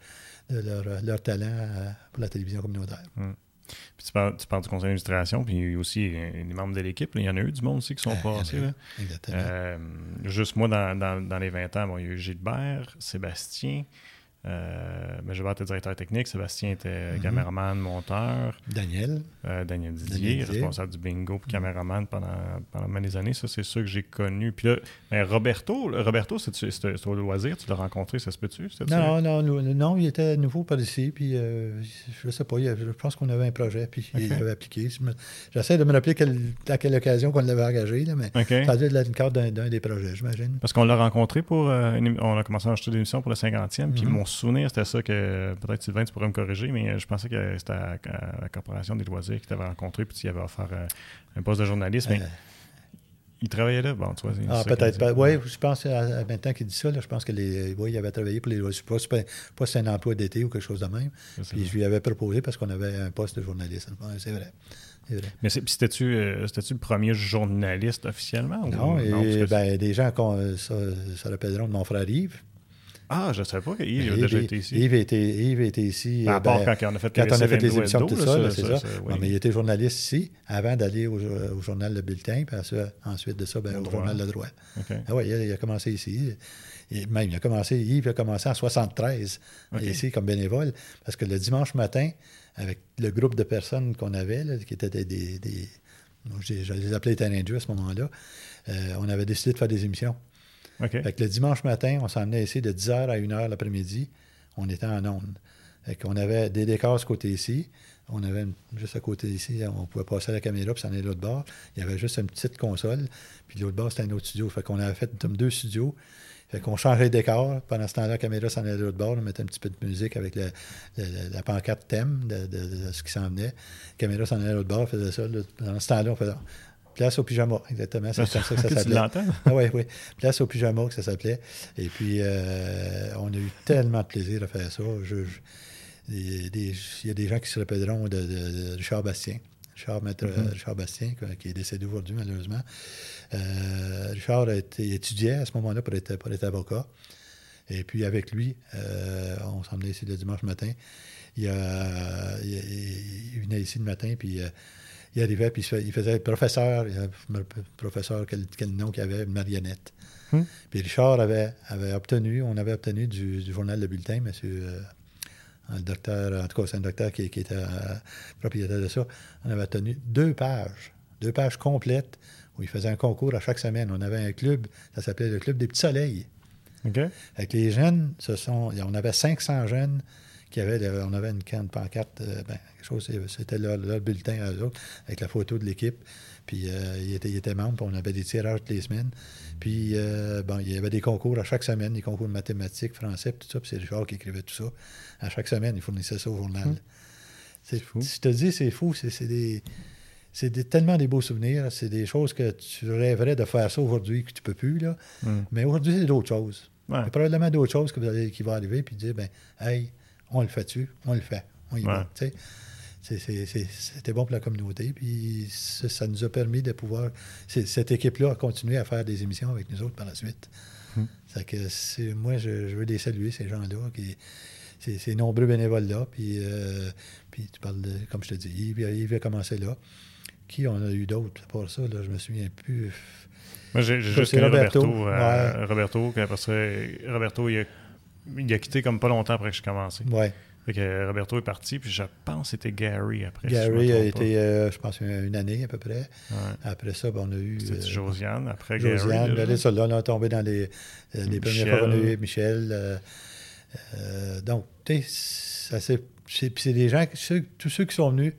leur, talent euh, pour la télévision communautaire. Hum. Puis tu parles, du conseil d'administration, puis il y a aussi les membres de l'équipe. Il y en a eu du monde aussi qui sont passés. Exactement. Euh, juste moi, dans, dans, dans, les 20 ans, bon, il y a eu Gilbert, Sébastien, euh, mais je vais être directeur technique. Sébastien était mhm. caméraman, monteur. Daniel. Euh, Daniel, Didier, responsable du bingo puis caméraman pendant, pendant des années. Ça, c'est ceux que j'ai connus. Puis là, Roberto, Roberto c'est au loisir? Tu l'as rencontré, ça se peut-tu? Non, non, non, non, il était nouveau par ici. Puis euh, je sais pas, je pense qu'on avait un projet. Puis il avait appliqué. J'essaie de me rappeler à quelle occasion qu'on l'avait engagé. Là, mais ça a dû être cadre d'un des projets, j'imagine. Parce qu'on l'a rencontré pour. on a commencé à acheter des émissions pour le 50e. Puis mhm. mon souvenir, c'était ça que peut-être Sylvain, tu pourrais me corriger, mais je pensais que c'était à, la Corporation des loisirs qui t'avait rencontré puis tu y avais offert euh, un poste de journaliste. Mais euh. il travaillait là, bon, tu vois. Ah, peut-être pas. Oui, je pense, à, maintenant qu'il dit ça, je pense que les, il avait travaillé pour les loisirs. Pas, pas c'est un emploi d'été ou quelque chose de même. Puis je lui avais proposé parce qu'on avait un poste de journaliste. C'est vrai. Mais c'était-tu euh, le premier journaliste officiellement? Non, ben, des gens, ça, ça rappelleront de mon frère Yves, Ah, je ne savais pas qu'Yves a déjà été ici. Yves était, Yves était ici. À part ben, quand on a fait, quand on a fait les émissions, tout ça, c'est ça. Non, mais il était journaliste ici avant d'aller au, au, journal Le Bulletin, puis ensuite de ça, ben, au, journal Le Droit. Ah ouais, il a, commencé ici. Et même, il a commencé, Yves a commencé en 73 ici comme bénévole, parce que le dimanche matin, avec le groupe de personnes qu'on avait, là, qui étaient des, des, des je les appelais les à ce moment-là, euh, on avait décidé de faire des émissions. Fait que le dimanche matin, on s'en venait ici de 10h à 1h l'après-midi. On était en onde. Fait qu'on avait des décors ce côté ici. On avait juste à côté ici, on pouvait passer la caméra puis s'en aller de l'autre bord. Il y avait juste une petite console. Puis l'autre bord, c'était un autre studio. Fait qu'on avait fait deux studios. Fait qu'on changeait de décor. Pendant ce temps-là, la caméra s'en allait de l'autre bord. On mettait un petit peu de musique avec la pancarte thème de, ce qui s'en venait. La caméra s'en allait de l'autre bord, faisait ça. Dans ce temps-là, on faisait Place au pyjama, exactement. C'est comme ça que ça s'appelait. ah, oui, oui. Place au pyjama, que ça s'appelait. Et puis, euh, on a eu tellement de plaisir à faire ça. il y a des gens qui se rappelleront de, Richard Bastien. Richard, Maître, mm-hmm. Richard Bastien, qui est décédé aujourd'hui, malheureusement. Euh, Richard a été, étudiait à ce moment-là pour être, pour être avocat. Et puis, avec lui, euh, on s'en ici le dimanche matin. Il, a, il, venait ici le matin, puis il arrivait, puis il faisait professeur, professeur, quel, nom qu'il avait, marionnette. Hmm. Puis Richard avait, avait obtenu, on avait obtenu du, journal Le Bulletin, monsieur, euh, un docteur, en tout cas, c'est un docteur qui, était euh, propriétaire de ça, on avait obtenu deux pages, deux pages complètes, où il faisait un concours à chaque semaine. On avait un club, ça s'appelait le Club des Petits Soleils. Avec les jeunes, ce sont, on avait 500 jeunes avait, on avait une canne pancarte, euh, ben, quelque chose, c'était leur, bulletin à eux autres, avec la photo de l'équipe. Puis euh, il, était, il était membre, on avait des tirages toutes les semaines. Puis euh, bon, il y avait des concours à chaque semaine, des concours de mathématiques, français, tout ça. Puis c'est Richard qui écrivait tout ça. À chaque semaine, il fournissait ça au journal. Hum. C'est fou. Je te dis, c'est fou. C'est des. C'est tellement des beaux souvenirs. C'est des choses que tu rêverais de faire ça aujourd'hui que tu peux plus. Là. Hum. Mais aujourd'hui, c'est d'autres choses. Il y a probablement d'autres choses qui vont arriver puis dire ben, hey, on le fait-tu, on le fait, on y va. C'était bon pour la communauté, puis ça, nous a permis de pouvoir. Cette équipe-là a continué à faire des émissions avec nous autres par la suite. Hum. que moi, je, veux les saluer, ces gens-là, qui, ces, nombreux bénévoles-là. Puis, euh, puis tu parles de, comme je te dis, Yves, a commencé là. Qui on a eu d'autres pour ça? Là, je me souviens plus. Moi, j'ai juste Roberto. Roberto, euh, Roberto, parce que Roberto, il a il a quitté comme pas longtemps après que j'ai commencé. Ouais. Fait que Roberto est parti, puis je pense que c'était Gary après. Gary a été, euh, je pense, une année à peu près. Après ça, ben, on a eu. C'était euh, Josiane, après Josiane, Gary. Josiane, là, on a tombé dans les, euh, les premières fois qu'on a eu Michel. donc, tu sais, c'est des gens, tous ceux qui sont venus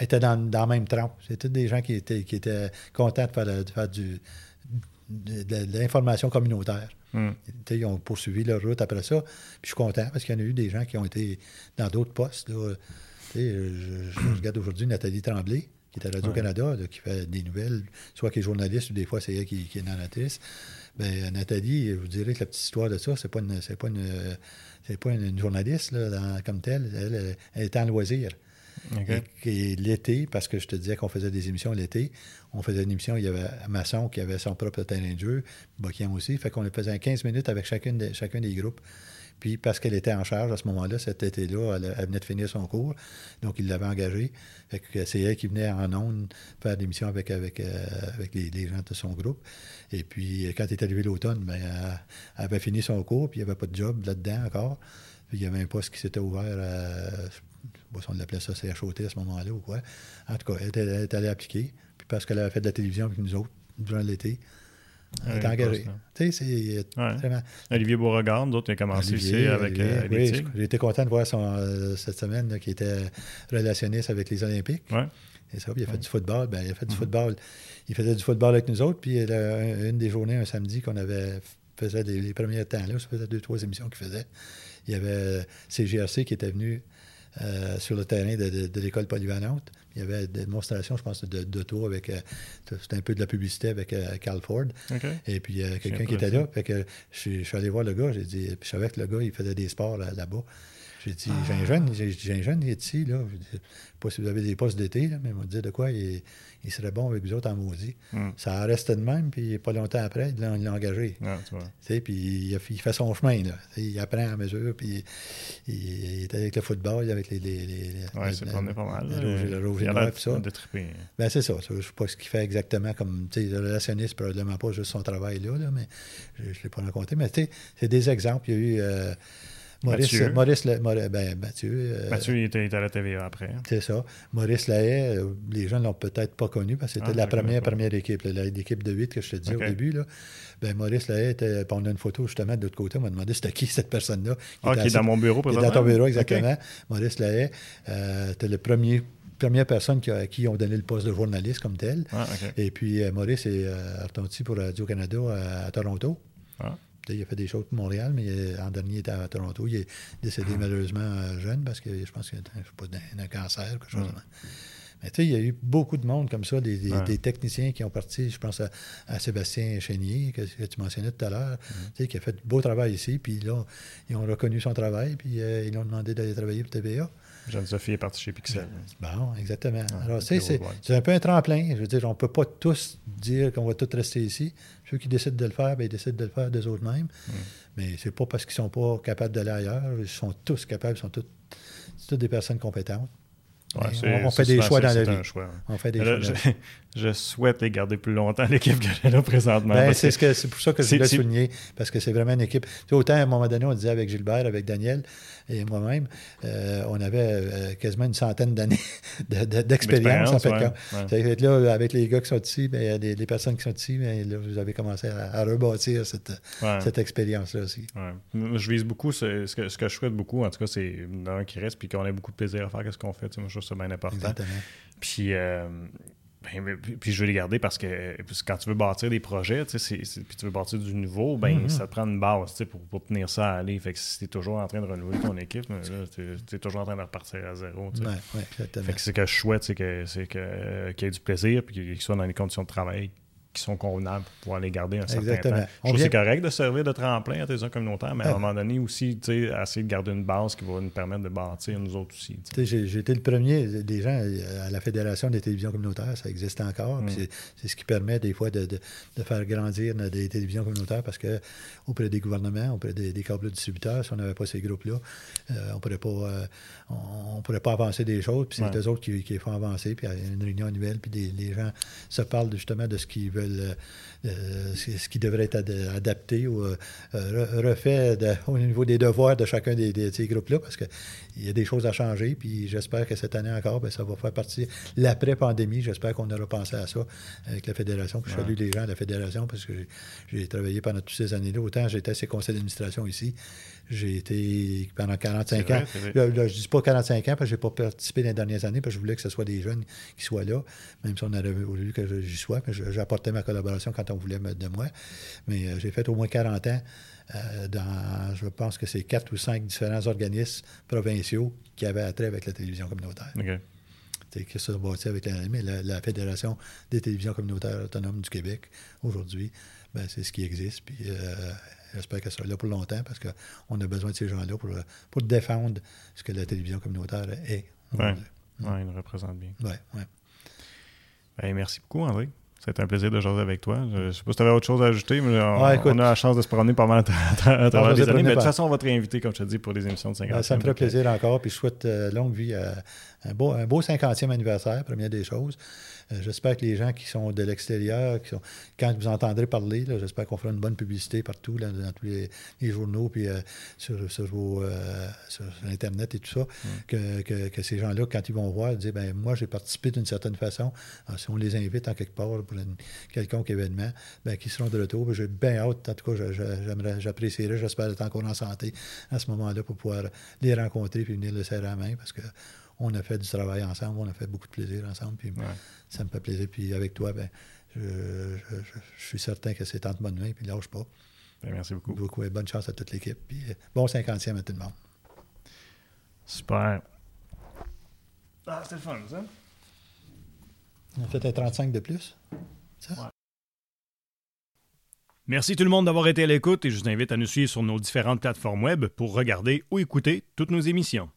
étaient dans, dans la même trempe. C'était tous des gens qui étaient, qui étaient contents de faire, de faire du, de l'information communautaire. Hmm. Ils ont poursuivi leur route après ça. Puis je suis content parce qu'il y en a eu des gens qui ont été dans d'autres postes. Je, regarde aujourd'hui Nathalie Tremblay, qui est à Radio-Canada, qui fait des nouvelles, soit qui est journaliste ou des fois c'est elle qui, est narratrice. Bien, Nathalie, je vous dirais que la petite histoire de ça, c'est pas une, c'est pas une, c'est pas une, journaliste comme telle. Elle, elle, est en loisir. Et, l'été, parce que je te disais qu'on faisait des émissions l'été, on faisait une émission, il y avait Masson qui avait son propre terrain de jeu, Bokian aussi, fait qu'on faisait 15 minutes avec chacune chacun des groupes. Puis parce qu'elle était en charge à ce moment-là, cet été-là, elle, venait de finir son cours, donc il l'avait engagée. Que c'est elle qui venait en ondes faire l'émission avec, avec, euh, avec les, gens de son groupe. Et puis quand elle est arrivée l'automne, ben, elle, avait fini son cours, puis il n'y avait pas de job là-dedans encore. Puis il y avait un poste qui s'était ouvert à, sais pas on l'appelait ça CHOT à ce moment-là ou quoi. En tout cas, elle était, allée appliquer. Puis parce qu'elle avait fait de la télévision avec nous autres durant l'été, elle était engagée. Tu sais, c'est vraiment... Olivier Beauregard, d'autres, il a commencé ici avec euh, les oui, J'ai été content de voir son, euh, cette semaine qui était relationniste avec les Olympiques. Ouais. Et ça, puis il a fait du football. Ben, il a fait du mm-hmm. football. Il faisait du football avec nous autres. Puis une des journées, un samedi, qu'on avait faisait les, premiers temps là, ça faisait deux, trois émissions qu'il faisait. Il y avait CGRC qui était venu euh, sur le terrain de, l'école polyvalente. Il y avait des démonstrations, je pense, de, de avec. Euh, c'était un peu de la publicité avec euh, Carl Ford. Et puis, il y a quelqu'un qui était là. Fait que je, suis allé voir le gars. J'ai dit. Je savais que le gars, il faisait des sports là-bas. J'ai dit, j'ai un jeune, j'ai un jeune, il est ici, là. Je dis, sais pas si vous avez des postes d'été, là, mais il m'a dit de quoi il, il serait bon avec vous autres en maudit. Hmm. Ça a resté de même, puis pas longtemps après, il l'a engagé. Ouais, tu vois. Puis il, fait son chemin, là. Il apprend à mesure, puis il, il est avec le football, avec les... les, les- Ouais, c'est pas mal. le le rouge et noir, puis ça. de triper. Ben, c'est ça. Je ne sais pas ce qu'il fait exactement comme, tu sais, le relationniste, probablement pas juste son travail là, là, mais je ne l'ai pas raconté. Mais tu sais, c'est des exemples. Il y a eu euh, Maurice, Mathieu. Maurice, Maurice- ben, Mathieu, euh, Mathieu, il était, il était à la TVA après. c'est ça. Maurice Lahaye, euh, les gens ne l'ont peut-être pas connu parce que c'était Ah, la première, première équipe, l'équipe de 8 que je te disais OK. au début. Là. Ben, Maurice Lahaye était, on a une photo justement de l'autre côté. On m'a demandé c'était qui cette personne-là. Ah, qui est dans mon bureau qui est dans ton bureau, OK. exactement. Maurice Lahaye, euh, était le premier, première personne qui a- à qui ont donné le poste de journaliste comme tel. Ah. Et puis euh, Maurice est reparti pour Radio-Canada à, à Toronto. Ah. Il a fait des choses pour Montréal, mais en dernier, il était à Toronto. Il est décédé malheureusement euh, jeune parce que je pense qu'il a d'un d'un cancer, quelque chose. Mm. Mais tu sais, il y a eu beaucoup de monde comme ça, des, des- Ouais. des techniciens qui ont parti. Je pense à, à Sébastien Chénier, que, que tu mentionnais tout à l'heure, tu sais, qui a fait beau travail ici. Puis là, ils ont reconnu son travail, puis euh, ils lui ont demandé d'aller travailler pour TVA. Jeanne-Sophie est partie chez Pixel. Bon, exactement. Alors, tu sais, c'est un peu un tremplin. Je veux dire, on ne peut pas tous dire qu'on va tous rester ici. Ceux qui décident de le faire, ben, ils décident de le faire d'eux autres mêmes. Mm. Mais c'est pas parce qu'ils ne sont pas capables d'aller ailleurs. Ils sont tous capables, ils sont tous, toutes des personnes compétentes. Ouais, on, on fait des souvent choix dans la vie. un choix, ouais. On fait des choix je, souhaite les garder plus longtemps, l'équipe que j'ai là présentement. Ben, c'est que- ce que- c'est pour ça que je voulais souligner, parce que c'est vraiment une équipe. Tu sais, autant à un moment donné, on disait avec Gilbert, avec Daniel et moi-même, euh, on avait euh, quasiment une centaine d'années de- de- d'expérience, en fait. ouais, quand- ouais. Ça fait que là, avec les gars qui sont ici, ben, les, les personnes qui sont ici, ben, là, vous avez commencé à, à rebâtir cette, Ouais. cette expérience-là aussi. Je vise beaucoup, ce, ce que, ce que je souhaite beaucoup, en tout cas, c'est d'un qui reste, puis qu'on ait beaucoup de plaisir à faire ce qu'on fait. Tu sais, Moi, je trouve ça bien important. Exactement. Puis, euh, ben, puis, je veux les garder parce que quand tu veux bâtir des projets, tu sais, puis tu veux bâtir du nouveau, ben Mhm. ça te prend une base tu sais, pour, pour tenir ça à aller. Fait que si tu es toujours en train de renouveler ton équipe, tu es, toujours en train de repartir à zéro. tu sais. Ouais, ouais, exactement. Fait que c'est que je souhaite, c'est que c'est que euh, qu'il y ait du plaisir, puis qu'ils soient dans des conditions de travail qui sont convenables pour pouvoir les garder un certain Exactement. temps. On Je trouve que vient- c'est correct de servir de tremplin à tes zones communautaires, mais à un moment donné aussi, tu sais, essayer de garder une base qui va nous permettre de bâtir nous autres aussi. j'ai- été le premier des gens euh, à la Fédération des télévisions communautaires, ça existe encore. Mm. c'est- ce qui permet des fois de, de- de faire grandir des télévisions communautaires parce que auprès des gouvernements, auprès des, des câbles distributeurs, si on n'avait pas ces groupes-là, euh, on pourrait pas euh, on, on pourrait pas avancer des choses. Puis c'est Ouais. eux autres qui, qui les font avancer. Puis il y a une réunion annuelle, puis des- les gens se parlent justement de ce qu'ils veulent, euh, euh, ce qui devrait être ad- adapté ou euh, re- refait de- au niveau des devoirs de chacun des, des- de ces groupes-là, parce qu'il y a des choses à changer, puis j'espère que cette année encore, ben, ça va faire partie, l'après-pandémie, j'espère qu'on aura pensé à ça avec la Fédération, puis je salue les gens de la Fédération, parce que j'ai travaillé pendant toutes ces années-là, autant j'étais à ces conseils d'administration ici, j'ai été pendant 45 C'est ans. Là, là, je ne dis pas 45 ans parce que je n'ai pas participé dans les dernières années parce que je voulais que ce soit des jeunes qui soient là, même si on aurait voulu que j'y sois. J'apportais ma collaboration quand on voulait mettre de moi. Mais euh, j'ai fait au moins 40 ans euh, dans, je pense que c'est quatre ou cinq différents organismes provinciaux qui avaient attrait avec la télévision communautaire. OK. C'est que ça bâti avec la Fédération des télévisions communautaires autonomes du Québec, aujourd'hui, ben, c'est ce qui existe. Puis euh, j'espère qu'elle sera là pour longtemps parce qu'on a besoin de ces gens-là pour, pour défendre ce que la télévision communautaire est. Ouais. aujourd'hui. Ouais, il nous représente bien. Ouais, ouais. Ben, merci beaucoup, André. C'était un plaisir de jaser avec toi. Je ne sais pas si tu avais autre chose à ajouter, mais on, Ouais, écoute. on a la chance de se promener pas mal à, tra- à travers les années. Mais de toute façon, on va te réinviter, comme je te dis, pour des émissions de 50 Ben, ça me ferait plaisir encore. Puis je souhaite euh, longue vie un beau, un beau 50e anniversaire, première des choses. Euh, j'espère que les gens qui sont de l'extérieur, qui sont, quand vous entendrez parler, j'espère qu'on fera une bonne publicité partout, là, dans tous les, les journaux, puis euh, sur, sur, vos, euh, sur Internet et tout ça, que, que- que ces gens-là, quand ils vont voir, disent ben moi, j'ai participé d'une certaine façon. Alors, si on les invite en quelque part pour une quelconque événement, ben, qui seront de retour. J'ai bien hâte, en tout cas, j'apprécierais, j'espère être encore en santé à ce moment-là pour pouvoir les rencontrer puis venir le serrer à la main parce que on a fait du travail ensemble, on a fait beaucoup de plaisir ensemble, puis Ouais. ça me fait plaisir. Puis avec toi, ben, je, je- je- je suis certain que c'est en bonne main, puis lâche pas. Ben, merci beaucoup. Beaucoup, et bonne chance à toute l'équipe. Puis euh, bon 50e à tout le monde. Super. Ah, c'était le fun, ça? On a fait un 35 de plus. Ça? Ouais. Merci tout le monde d'avoir été à l'écoute et je vous invite à nous suivre sur nos différentes plateformes web pour regarder ou écouter toutes nos émissions.